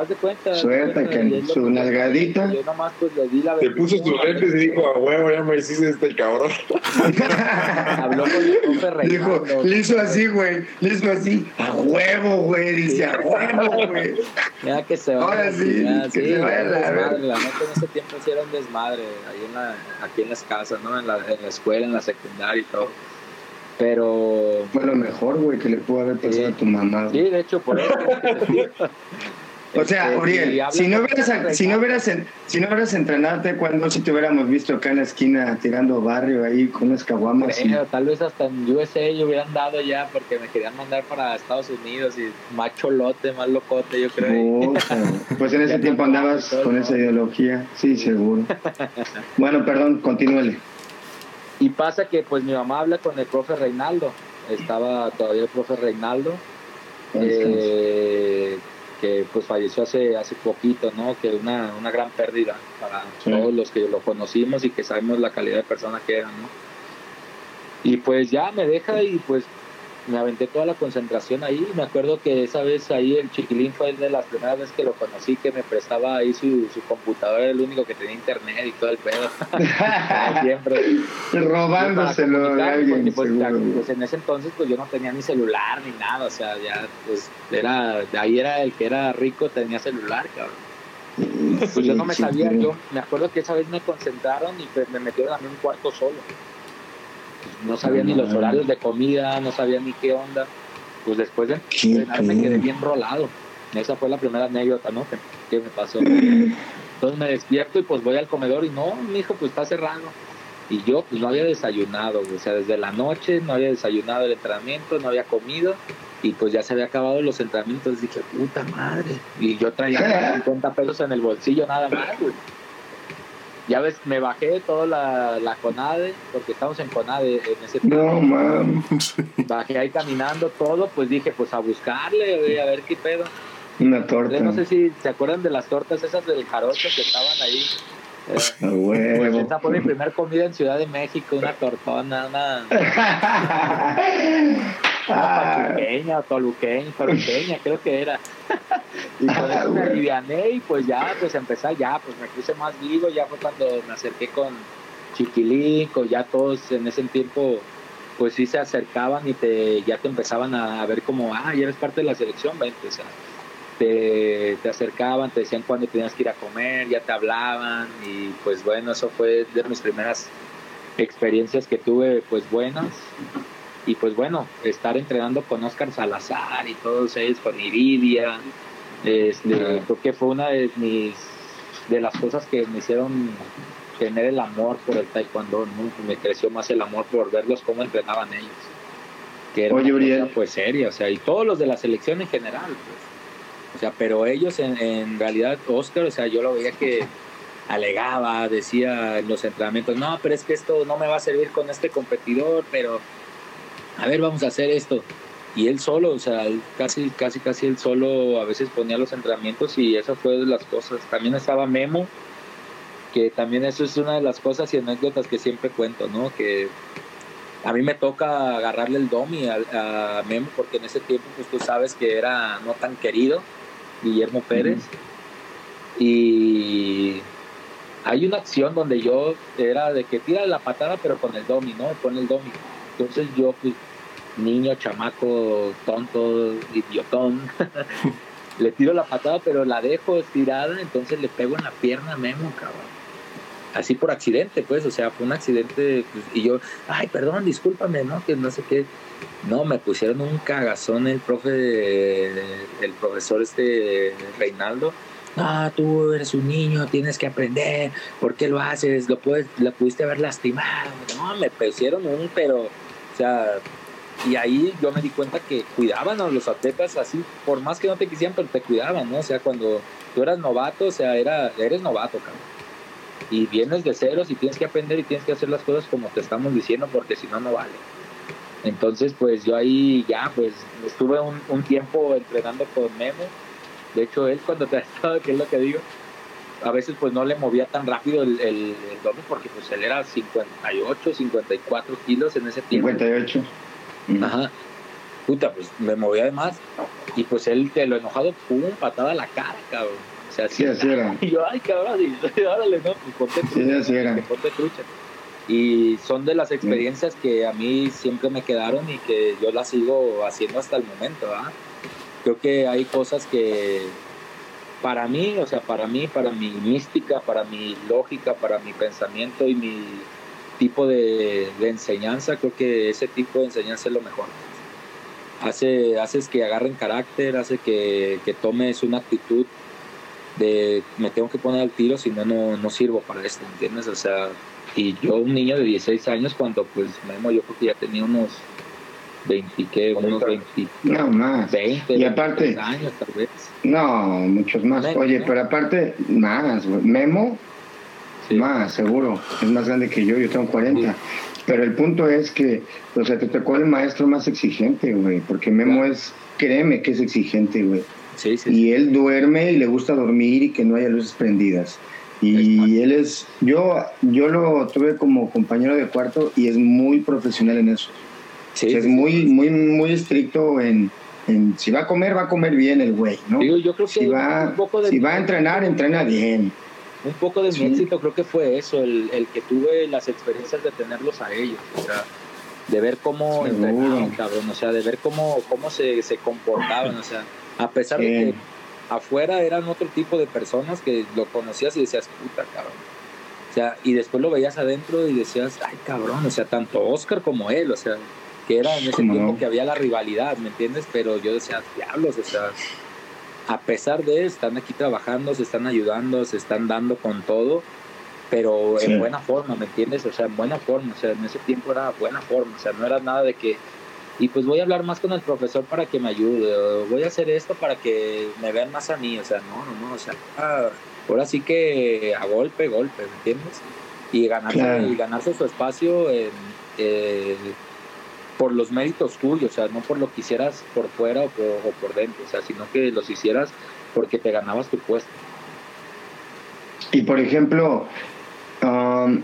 suelta que su que- nalgadita. Yo nomás pues le di la Te puso sus lentes y dijo, a huevo, ya me hiciste este cabrón. Habló con el Dijo, le hizo así, güey. Le hizo así. A huevo, güey. Dice, a huevo, güey. Ya que se vaya. Ahora sí, ya, que sí, se vaya la desmadre. La neta en ese tiempo sí era un desmadre. Ahí en la, aquí en las casas, ¿no? En la, en la escuela, en la secundaria y todo. Pero. Fue lo mejor, güey, que le pudo haber pasado a tu mamá. Sí, de hecho, por eso. O sea, Este, Uriel, si no hubieras, si no hubieras, si no hubieras entrenado cuando si te hubiéramos visto acá en la esquina tirando barrio ahí con unas caguamas. y- tal vez hasta en USA yo hubieran dado ya porque me querían mandar para Estados Unidos y más cholote, más locote, yo creo. Puta, Pues en ese tiempo andabas con esa ideología, sí, seguro. Bueno, perdón, continúele. Y pasa que pues mi mamá habla con el profe Reinaldo. Estaba todavía el profe Reinaldo, eh, que pues falleció hace, hace poquito, ¿no? Que una, una gran pérdida para Sí. todos los que lo conocimos y que sabemos la calidad de persona que era, ¿no? Y pues ya me deja y pues me aventé toda la concentración ahí. Me acuerdo que esa vez ahí el chiquilín fue de las primeras veces que lo conocí, que me prestaba ahí su, su computadora, era el único que tenía internet y todo el pedo. Siempre. Robándoselo alguien, porque, pues, pues, en ese entonces pues yo no tenía ni celular ni nada, o sea, ya pues era, de ahí era el que era rico tenía celular, cabrón. Pues yo no me sabía, yo me acuerdo que esa vez me concentraron y pues, me metieron a mí un cuarto solo. No sabía ni los horarios de comida, no sabía ni qué onda. Pues después de entrenar me quedé bien rolado. Esa fue la primera anécdota, ¿no? Que, que me pasó. Entonces me despierto y pues voy al comedor y no, mi hijo pues está cerrado. Y yo pues no había desayunado, o sea, desde la noche no había desayunado el entrenamiento, no había comido y pues ya se había acabado los entrenamientos. Dije, puta madre. Y yo traía 50 pesos en el bolsillo nada más, güey. Ya ves, me bajé toda la, la CONADE, porque estamos en CONADE en ese tiempo. No, mames. Bajé ahí caminando todo, pues dije, pues a buscarle, a ver qué pedo. Una torta. No sé si se acuerdan de las tortas esas del jarocho que estaban ahí. Eh, pues huevo. esa fue mi primer comida en Ciudad de México, una tortona, una Ah, pachuqueña toluqueña, toluqueña creo que era. y con eso me aliviané y pues ya, pues empecé ya, pues me puse más vivo, ya fue cuando me acerqué con Chiquilico, ya todos en ese tiempo pues sí se acercaban y te ya te empezaban a ver como, ah, ya eres parte de la selección, vente, o sea, te, te acercaban, te decían cuándo tenías que ir a comer, ya te hablaban y pues bueno, eso fue de mis primeras experiencias que tuve pues buenas y pues bueno, estar entrenando con Oscar Salazar y todos ellos, con Iridia, este, creo que fue una de mis de las cosas que me hicieron tener el amor por el taekwondo, ¿no? me creció más el amor por verlos cómo entrenaban ellos. Que era Oye, una cosa, pues seria, o sea, y todos los de la selección en general, pues. O sea, pero ellos en, en realidad, Oscar, o sea, yo lo veía que alegaba, decía en los entrenamientos, no, pero es que esto no me va a servir con este competidor, pero a ver, vamos a hacer esto. Y él solo, o sea, casi, casi, casi él solo a veces ponía los entrenamientos y eso fue de las cosas. También estaba Memo, que también eso es una de las cosas y anécdotas que siempre cuento, ¿no? Que a mí me toca agarrarle el domi a, a Memo porque en ese tiempo, pues tú sabes que era no tan querido, Guillermo Pérez. Y hay una acción donde yo era de que tira la patada pero con el domi, ¿no? Pon el domi. Entonces yo, pues, niño, chamaco, tonto, idiotón, le tiro la patada pero la dejo estirada, entonces le pego en la pierna a Memo, cabrón. Así por accidente, pues, o sea, fue un accidente pues, y yo, ay, perdón, discúlpame, ¿no? Que no sé qué. No, me pusieron un cagazón el profe, el profesor este Reinaldo no, tú eres un niño, tienes que aprender, ¿por qué lo haces? Lo, puedes, lo pudiste haber lastimado. No, me pusieron un, pero, o sea, y ahí yo me di cuenta que cuidaban a los atletas así, por más que no te quisieran, pero te cuidaban, ¿no? O sea, cuando tú eras novato, o sea, era, eres novato, cabrón. Y vienes de ceros y tienes que aprender y tienes que hacer las cosas como te estamos diciendo, porque si no, no vale. Entonces, pues yo ahí ya, pues estuve un, un tiempo entrenando con Memo de hecho, él cuando te ha estado, que es lo que digo, a veces pues no le movía tan rápido el, el, doble porque pues él era 58, 54 kilos en ese tiempo. 58. Ajá. Puta, pues me movía de más. Y pues él, de lo enojado, pum, patada a la cara, cabrón. O sea, sí, así era. Y yo, ay, cabrón, y, órale, no, pues ponte trucha. Sí, así era. Ponte trucha. Y son de las experiencias que a mí siempre me quedaron y que yo las sigo haciendo hasta el momento, ¿ah? creo que hay cosas que para mí, o sea, para mí, para mi mística, para mi lógica, para mi pensamiento y mi tipo de, enseñanza, creo que ese tipo de enseñanza es lo mejor. Hace, haces que agarren carácter, hace que, que tomes una actitud de me tengo que poner al tiro, si no, no sirvo para esto, ¿entiendes? O sea, y yo, un niño de 16 años, cuando pues Memo, yo creo que ya tenía unos 20, ¿qué? Unos 20. No, más. 20, y aparte. años, tal vez. No, muchos más. Oye, ¿no? pero aparte, más. Memo, Sí. más, seguro. Es más grande que yo, yo tengo 40. Sí. Pero el punto es que, o sea, te tocó el maestro más exigente, güey. Porque Memo Claro. es, créeme que es exigente, güey. Sí, sí, Y él duerme y le gusta dormir y que no haya luces prendidas. Y él es, yo, yo lo tuve como compañero de cuarto y es muy profesional en eso. Sí. O sea, es muy, muy, muy estricto en, en si va a comer, va a comer bien el güey, ¿no? Digo, yo creo que Si va, un poco de si va a entrenar, entrena bien. un poco de mi Sí. éxito creo que fue eso, el, el que tuve las experiencias de tenerlos a ellos, o sea, de ver cómo Seguro. entrenaban, cabrón, o sea, de ver cómo, cómo se, se comportaban, o sea, a pesar de que afuera eran otro tipo de personas que lo conocías y decías, puta, cabrón. O sea, y después lo veías adentro y decías, ay, cabrón, o sea, tanto Oscar como él, o sea, que era en ese ¿Cómo tiempo no? que había la rivalidad, ¿me entiendes? Pero yo decía, diablos, o sea, a pesar de, están aquí trabajando, se están ayudando, se están dando con todo, pero Sí. en buena forma, ¿me entiendes? O sea, en buena forma, o sea, en ese tiempo era buena forma, o sea, no era nada de que, y pues voy a hablar más con el profesor para que me ayude, o voy a hacer esto para que me vean más a mí, o sea, no, no, no, o sea, ah, ahora sí que a golpe, golpe, ¿me entiendes? Y ganarse, Claro. y ganarse su espacio en, eh, por los méritos tuyos, o sea, no por lo que hicieras por fuera o por, o por dentro, o sea, sino que los hicieras porque te ganabas tu puesto. Y por ejemplo, um,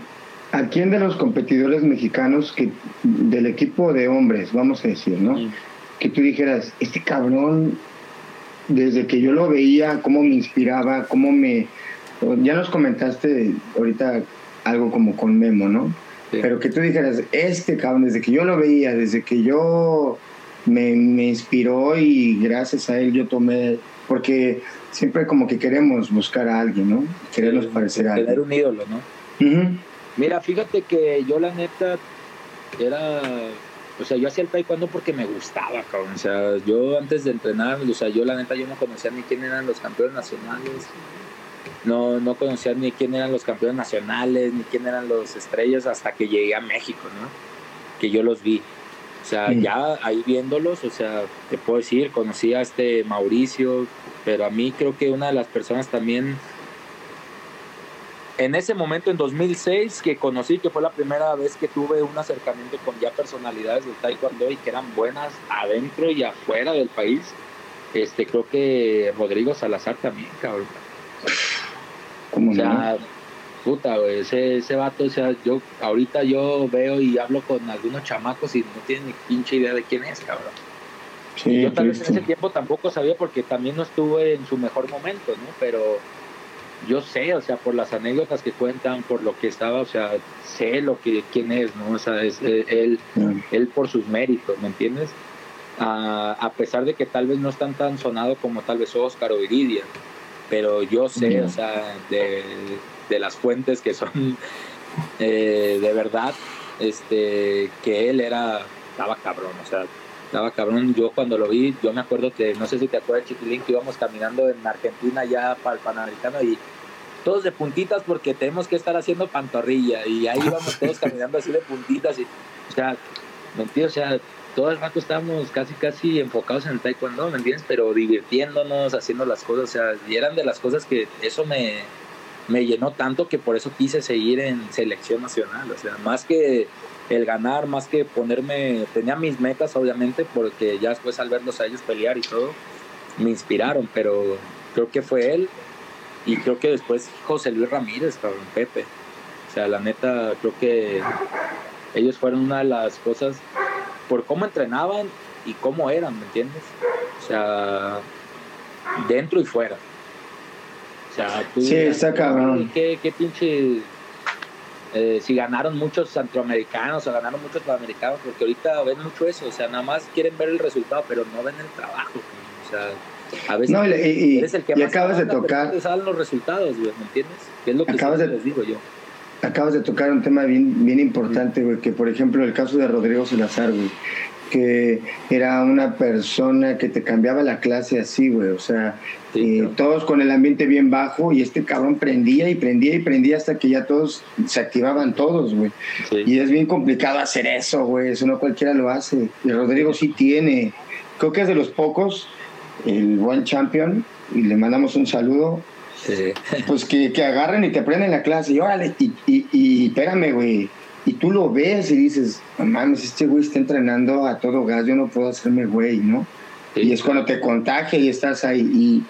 ¿a quién de los competidores mexicanos que del equipo de hombres, vamos a decir, ¿no? Mm. Que tú dijeras, este cabrón, desde que yo lo veía, cómo me inspiraba, cómo me... Ya nos comentaste ahorita algo como con Memo, ¿no? Sí. Pero que tú dijeras, este cabrón, desde que yo lo veía, desde que yo me, me inspiró y gracias a él yo tomé, porque siempre como que queremos buscar a alguien, ¿no? Querernos Sí, parecer a alguien. un ídolo, ¿no? Ujú. Mira, fíjate que yo la neta era, o sea, yo hacía el taekwondo porque me gustaba, cabrón. O sea, yo antes de entrenar, o sea, yo la neta yo no conocía ni quién eran los campeones nacionales. No, no conocía ni quién eran los campeones nacionales, ni quién eran los estrellas hasta que llegué a México, ¿no? Que yo los vi. O sea, ya ahí viéndolos, o sea, te puedo decir, conocí a este Mauricio, pero a mí creo que una de las personas también, en ese momento, en 2006, que conocí, que fue la primera vez que tuve un acercamiento con ya personalidades del taekwondo y que eran buenas adentro y afuera del país, este, creo que Rodrigo Salazar también, cabrón. O sea, puta, güey, ese, ese vato, o sea, yo ahorita yo veo y hablo con algunos chamacos y no tienen ni pinche idea de quién es, cabrón. yo tal vez en ese tiempo tampoco sabía porque también no estuve en su mejor momento, ¿no? Pero yo sé, o sea, por las anécdotas que cuentan, por lo que estaba, o sea, sé lo que quién es, ¿no? O sea, es eh, él, él por sus méritos, ¿me entiendes? a pesar de que tal vez no están tan sonado como tal vez Oscar o Iridia, pero yo sé, o sea, de, de las fuentes que son eh, de verdad, este, que él era, estaba cabrón, o sea, estaba cabrón. Yo cuando lo vi, yo me acuerdo que, no sé si te acuerdas, Chiquilín, que íbamos caminando en Argentina ya para el Panamericano y todos de puntitas porque tenemos que estar haciendo pantorrilla y ahí íbamos todos caminando así de puntitas y, o sea, mentira, o sea, todo el rato estábamos casi casi enfocados en el taekwondo, ¿me entiendes? Pero divirtiéndonos, haciendo las cosas, o sea, y eran de las cosas que eso me, me llenó tanto que por eso quise seguir en selección nacional. O sea, más que el ganar, más que ponerme, tenía mis metas obviamente, porque ya después al verlos a ellos pelear y todo, me inspiraron, pero creo que fue él y creo que después José Luis Ramírez, cabrón, Pepe. O sea, la neta, creo que ellos fueron una de las cosas por cómo entrenaban y cómo eran, ¿me entiendes? O sea, dentro y fuera. O sea, tú sí, está cabrón. ¿Qué, qué pinche... Eh, si ganaron muchos centroamericanos o ganaron muchos sudamericanos, porque ahorita ven mucho eso, o sea, nada más quieren ver el resultado, pero no ven el trabajo. O sea, a veces no, y, eres el que y acabas de tocar. salen los resultados, güey, ¿me entiendes? Que es lo que acabas de, les digo yo. Acabas de tocar un tema bien, bien importante, güey, que por ejemplo el caso de Rodrigo Salazar, güey que era una persona que te cambiaba la clase así, güey. O sea, eh, todos con el ambiente bien bajo y este cabrón prendía y prendía y prendía hasta que ya todos se activaban todos, güey. Y es bien complicado hacer eso, güey. Eso no cualquiera lo hace. Y Rodrigo sí tiene. Creo que es de los pocos, el buen champion, y le mandamos un saludo. Pues que, que agarren y te aprenden la clase. Y órale, y, y, y espérame, güey y tú lo ves y dices, no mames, este güey está entrenando a todo gas, yo no puedo hacerme güey, ¿no? Y es cuando te contagia y estás ahí. Y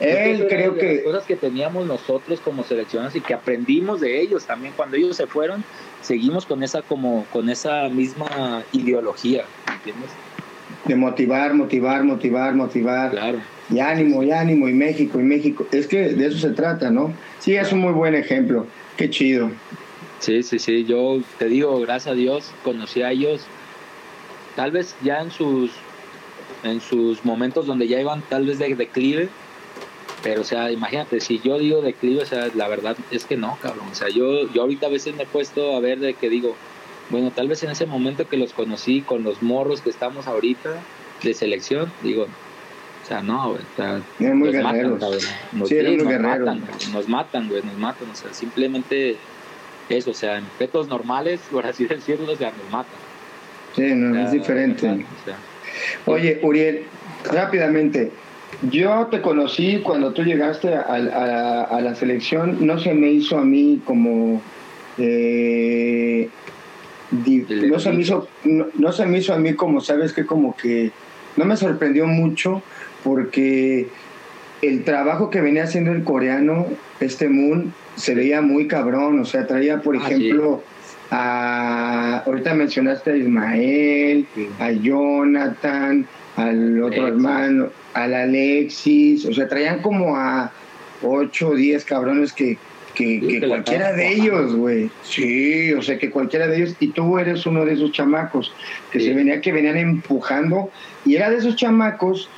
él creo que... Las cosas que teníamos nosotros como seleccionados y que aprendimos de ellos también, cuando ellos se fueron, seguimos con esa, como, con esa misma ideología, ¿entiendes? De motivar, motivar, motivar, motivar. Claro. Y ánimo, y ánimo, y México, y México. Es que de eso se trata, ¿no? Sí, es un muy buen ejemplo. Qué chido. Sí, sí, sí, yo te digo, gracias a Dios, conocí a ellos, tal vez ya en sus, en sus momentos donde ya iban tal vez de declive, pero o sea, imagínate, si yo digo declive, o sea, la verdad es que no, cabrón, o sea, yo, yo ahorita a veces me he puesto a ver de que digo, bueno, tal vez en ese momento que los conocí con los morros que estamos ahorita de selección, digo, o sea, no, o sea, nos matan, Nos, sí, nos matan, nos matan, güey, nos matan, o sea, simplemente eso, o sea, en petos normales, por así decirlo, ya nos matan. Sí, no, es diferente. Oye, Uriel, rápidamente, yo te conocí cuando tú llegaste a, la selección, no se me hizo a mí como... Eh, no, se me hizo, no, se me hizo a mí como, sabes que como que no me sorprendió mucho porque el trabajo que venía haciendo el coreano, este Moon, se veía muy cabrón, o sea, traía, por ah, ejemplo, a, ahorita mencionaste a Ismael, a Jonathan, al otro hermano, al Alexis, o sea, traían como a 8 o 10 cabrones que, que, cualquiera de ellos, güey. Sí, o sea, que cualquiera de ellos, y tú eres uno de esos chamacos que se venía, que venían empujando, y era de esos chamacos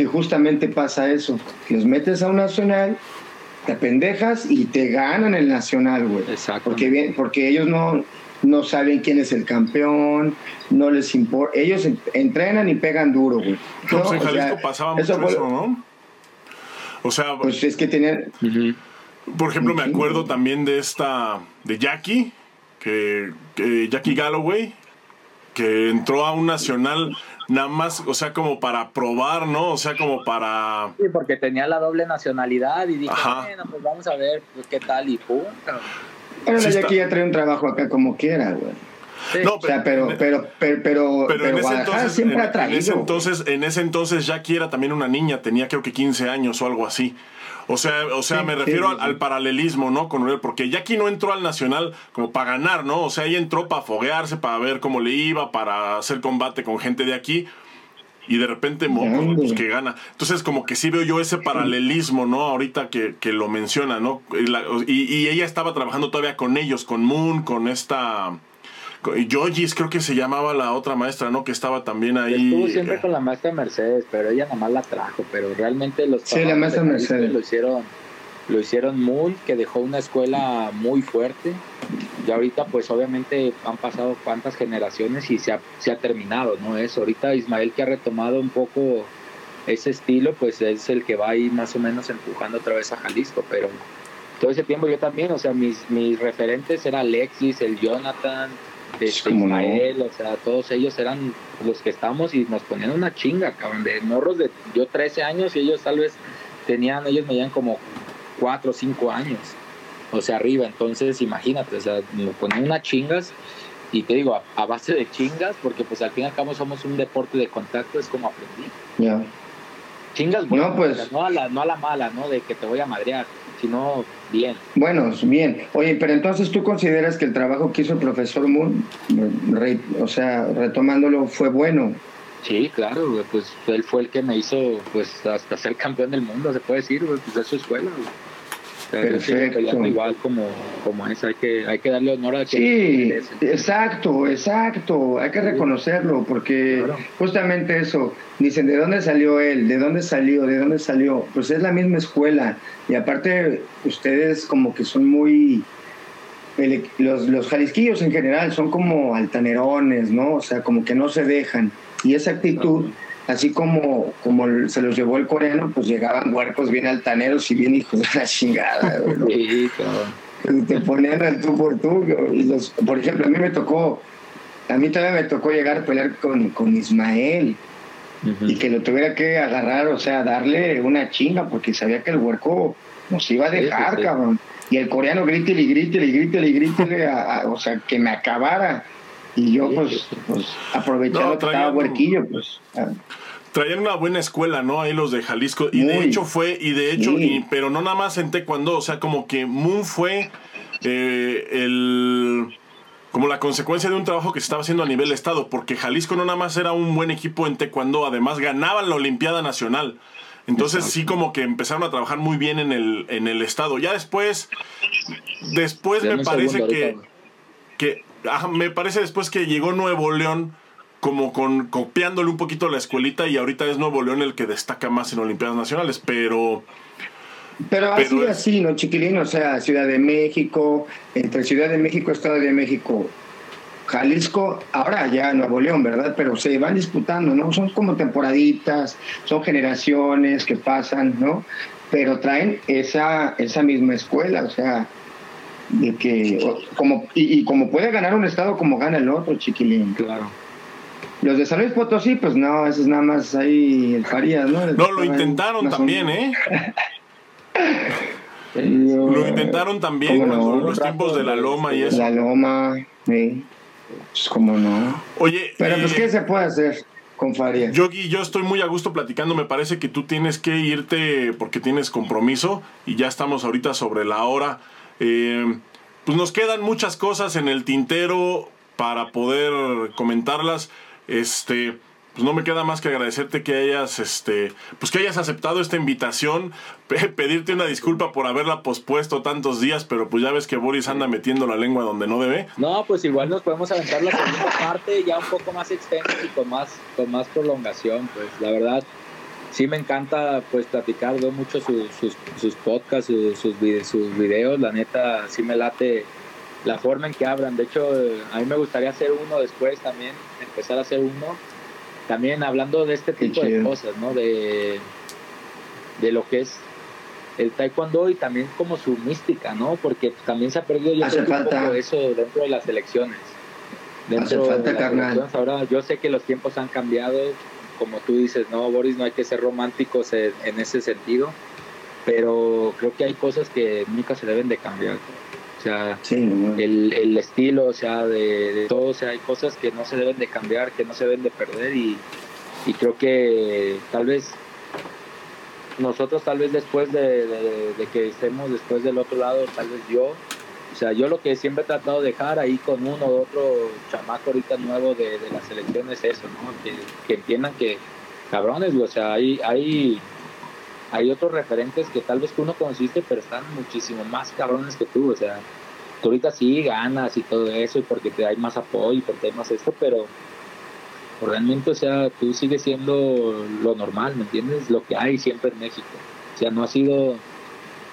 que justamente pasa eso, que los metes a un nacional te pendejas y te ganan el nacional, güey. Exacto. Porque, porque ellos no, no saben quién es el campeón, no les importa. Ellos entrenan y pegan duro, güey. No, pues en Jalisco pasaba mucho eso, ¿no? O sea, pues es que tenían. Por ejemplo, me acuerdo también de esta. de Jackie, que, que Jackie Galloway, que entró a un nacional nada más, o sea, como para probar, ¿no? O sea, como para... Sí, porque tenía la doble nacionalidad y dije, bueno, pues vamos a ver pues, qué tal y pum. Pero sí aquí ya trae un trabajo acá como quiera, güey. No, pero, o sea, pero, pero, pero, pero, en ese entonces, siempre ha traído. En ese entonces, en ese entonces Jackie era también una niña, tenía creo que 15 años o algo así. O sea, o sea me refiero al, paralelismo, ¿no? Con él, porque Jackie no entró al Nacional como para ganar, ¿no? O sea, ella entró para foguearse, para ver cómo le iba, para hacer combate con gente de aquí. Y de repente, pues, que gana. Entonces, como que sí veo yo ese paralelismo, ¿no? Ahorita que, que lo menciona, ¿no? Y, y, ella estaba trabajando todavía con ellos, con Moon, con esta Yogis creo que se llamaba la otra maestra, ¿no? Que estaba también ahí. Estuvo siempre con la maestra Mercedes, pero ella nada más la trajo, pero realmente los Sí, la maestra Mercedes. Lo hicieron, lo hicieron muy, que dejó una escuela muy fuerte. Y ahorita pues obviamente han pasado cuántas generaciones y se ha, se ha terminado, ¿no? Eso, ahorita Ismael que ha retomado un poco ese estilo, pues es el que va ahí más o menos empujando otra vez a Jalisco, pero todo ese tiempo yo también, o sea, mis, mis referentes era Alexis, el Jonathan, este, Ismael, o sea, todos ellos eran los que estábamos y nos ponían una chinga, cabrón, de morros de yo 13 años y ellos tal vez tenían, ellos me llevan como 4 o 5 años, o sea, arriba, entonces imagínate, o sea, me ponían unas chingas y te digo, a, base de chingas, porque pues al fin y al cabo somos un deporte de contacto, es como aprendí. Ya. Chingas bueno, no, pues, no, a la, no a la mala, ¿no? De que te voy a madrear sino bien. Bueno, bien. Oye, pero entonces tú consideras que el trabajo que hizo el profesor Moon, o sea, retomándolo, fue bueno. Sí, claro, pues él fue el que me hizo pues hasta ser campeón del mundo, se puede decir, pues es su Perfecto. Igual como, como es, hay que, hay que darle honor a que Sí, exacto, exacto, hay que reconocerlo, porque justamente eso, dicen, ¿de dónde salió él? ¿De dónde salió? ¿De dónde salió? Pues es la misma escuela, y aparte ustedes como que son muy... Los, los jalisquillos en general son como altanerones, ¿no? O sea, como que no se dejan. Y esa actitud así como, como se los llevó el coreano, pues llegaban huercos bien altaneros y bien hijos de la chingada. Te ponían al tú por tú. Y los, por ejemplo, a mí me tocó, a mí también me tocó llegar a pelear con, con Ismael. Y que lo tuviera que agarrar, o sea, darle una chinga, porque sabía que el huerco nos iba a dejar, cabrón. Y el coreano grítele y grítele y grítele y grítele, o sea, que me acabara. Y yo, pues, pues aprovechando que estaba huerquillo, pues. Traían una buena escuela, ¿no? Ahí los de Jalisco. Y de hecho fue, y de hecho, pero no nada más en Taekwondo, o sea, como que Moon fue eh, el como la consecuencia de un trabajo que se estaba haciendo a nivel estado, porque Jalisco no nada más era un buen equipo en taekwondo, además ganaban la Olimpiada Nacional. Entonces sí como que empezaron a trabajar muy bien en el, en el estado. Ya después, después me parece que, que me parece después que llegó Nuevo León como con copiándole un poquito la escuelita y ahorita es Nuevo León el que destaca más en Olimpiadas Nacionales, pero... Pero sido así, ¿no, chiquilín? O sea, Ciudad de México, entre Ciudad de México, Estado de México, Jalisco, ahora ya Nuevo León, ¿verdad? Pero se van disputando, ¿no? Son como temporaditas, son generaciones que pasan, ¿no? Pero traen esa, esa misma escuela, o sea, de que como y, como puede ganar un estado como gana el otro chiquilín. Claro. Los de San Luis Potosí pues no eso es nada más ahí el Farías no no lo intentaron también eh lo intentaron también los tiempos de la loma y eso. La loma sí. Pues como no oye pero pues eh, qué se puede hacer con Farías. Yogi, yo estoy muy a gusto platicando. Me parece que tú tienes que irte porque tienes compromiso y ya estamos ahorita sobre la hora. Eh, pues nos quedan muchas cosas en el tintero para poder comentarlas. Este, pues no me queda más que agradecerte que hayas, este, pues que hayas aceptado esta invitación, pedirte una disculpa por haberla pospuesto tantos días, pero pues ya ves que Boris anda metiendo la lengua donde no debe. No, pues igual nos podemos aventar la segunda parte ya un poco más extensa y con más, con más prolongación, pues la verdad sí me encanta pues platicar, veo mucho sus, sus, podcasts, sus, sus, videos, la neta sí me late la forma en que hablan. De hecho, a mí me gustaría hacer uno después también, empezar a hacer uno, también hablando de este tipo de cosas, ¿no? De, de lo que es el taekwondo y también como su mística, ¿no? Porque también se ha perdido yo creo, un poco eso dentro de las elecciones dentro falta, de las carnal. relaciones. Ahora yo sé que los tiempos han cambiado, como tú dices, no, Boris, no hay que ser románticos en, en ese sentido, pero creo que hay cosas que nunca se deben de cambiar. O sea, Sí, el, el estilo, o sea, de, de todo, o sea, hay cosas que no se deben de cambiar, que no se deben de perder y, y creo que tal vez nosotros tal vez después de, de- de que estemos después del otro lado, tal vez yo, o sea, yo lo que siempre he tratado de dejar ahí con uno o otro chamaco ahorita nuevo de, de la selección es eso, ¿no? Que, que entiendan que, cabrones, o sea, hay, hay, hay otros referentes que tal vez tú no conociste, pero están muchísimo más cabrones que tú, o sea, tú ahorita sí ganas y todo eso, y porque te hay más apoyo y porque hay más esto, pero realmente, o sea, tú sigues siendo lo normal, ¿me entiendes? Lo que hay siempre en México. O sea, no ha sido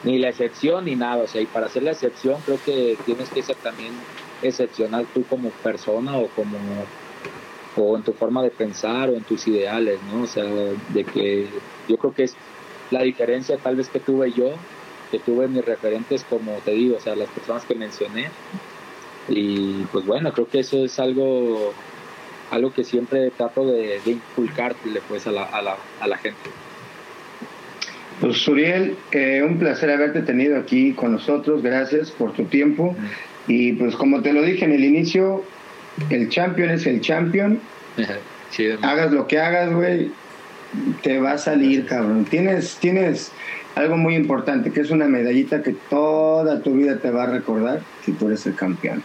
ni la excepción ni nada, o sea, y para ser la excepción creo que tienes que ser también excepcional tú como persona o como o en tu forma de pensar o en tus ideales, ¿no? O sea, de que yo creo que es la diferencia tal vez que tuve yo, que tuve mis referentes como te digo, o sea, las personas que mencioné. Y pues bueno, creo que eso es algo algo que siempre trato de, de inculcarle pues a la, a la, a la gente. Pues Uriel, eh, un placer haberte tenido aquí con nosotros, gracias por tu tiempo. Y pues como te lo dije en el inicio, el champion es el champion. Chido. Hagas lo que hagas, güey, te va a salir, cabrón. Tienes, tienes algo muy importante, que es una medallita que toda tu vida te va a recordar si tú eres el campeón.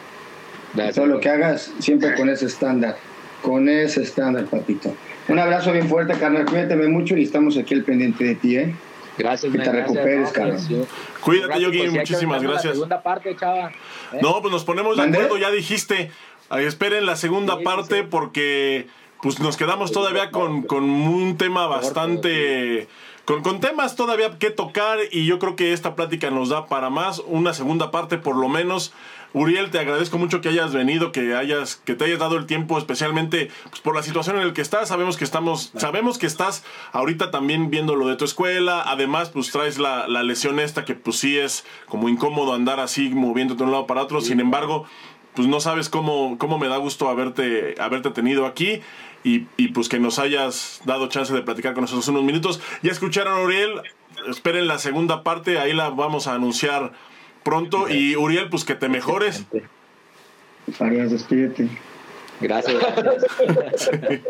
Gracias, Todo lo que hagas, siempre con ese estándar. Con ese estándar, papito. Un abrazo bien fuerte, carnal. Cuídate mucho y estamos aquí al pendiente de ti, ¿eh? Gracias, que te gracias, recuperes, no, cabrón. yo- Cuídate, Yogi, pues, muchísimas gracias. La segunda parte, chava. ¿eh? No, pues nos ponemos de acuerdo, ya dijiste. Ahí esperen la segunda Sí, parte sí. porque pues nos quedamos todavía con, con un tema bastante... Con, con temas todavía que tocar y yo creo que esta plática nos da para más, una segunda parte por lo menos. Uriel, te agradezco mucho que hayas venido, que hayas, que te hayas dado el tiempo, especialmente pues, por la situación en la que estás. Sabemos que estamos, sabemos que estás ahorita también viendo lo de tu escuela. Además, pues traes la, la lesión esta que pues sí es como incómodo andar así moviéndote de un lado para otro. Sin embargo, pues no sabes cómo, cómo me da gusto haberte, haberte tenido aquí y, y, pues que nos hayas dado chance de platicar con nosotros unos minutos. Ya escucharon a Uriel, esperen la segunda parte, ahí la vamos a anunciar pronto. Y Uriel, pues que te mejores. Farías, despídete. Gracias. gracias.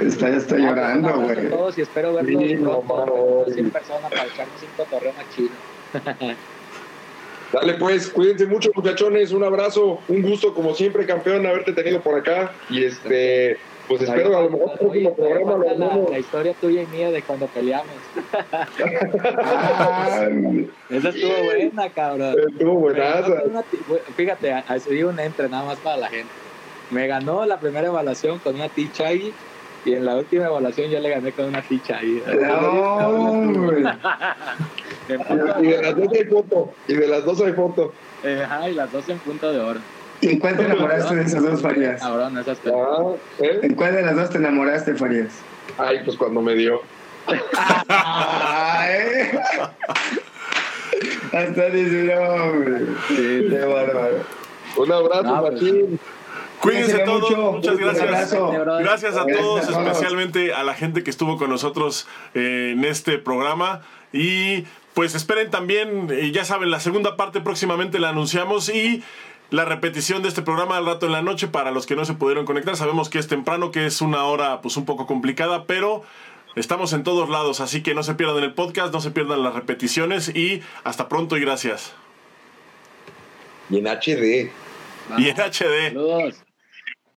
Está, No, llorando, güey. a todos y espero verlos Sí, no, pronto, mano. así en persona para echarnos un cotorreo más chido. Dale pues, cuídense mucho muchachones, un abrazo, un gusto como siempre campeón haberte tenido por acá y este, pues espero a lo mejor el próximo programa lo la, historia tuya y mía de cuando peleamos. Ah, Esa estuvo buena, cabrón. Estuvo buenaza. una Fíjate, así un entre nada más para la gente. Me ganó la primera evaluación con una T-Chaggy y en la última evaluación yo le gané con una no, güey. En punto Y de las dos hay foto, y de las dos hay foto. Ajá, y las dos en punto de oro. ¿Y en cuál te enamoraste de esas dos, Farías? Cabrón, esas. Ah, ¿eh? ¿En cuál de las dos te enamoraste, Farías? Ay, pues cuando me dio. Ay. Hasta dice, no, güey. Sí, Qué bárbaro. Un abrazo, No, pues. Cuídense todos, mucho. muchas Un gracias. abrazo. Gracias a Gracias todos, a todos. especialmente a la gente que estuvo con nosotros eh, en este programa. Y pues esperen también, eh, ya saben, la segunda parte próximamente la anunciamos y la repetición de este programa al rato en la noche para los que no se pudieron conectar. Sabemos que es temprano, que es una hora pues un poco complicada, pero estamos en todos lados, así que no se pierdan el podcast, no se pierdan las repeticiones y hasta pronto y gracias. Y en HD. Y en HD. Saludos.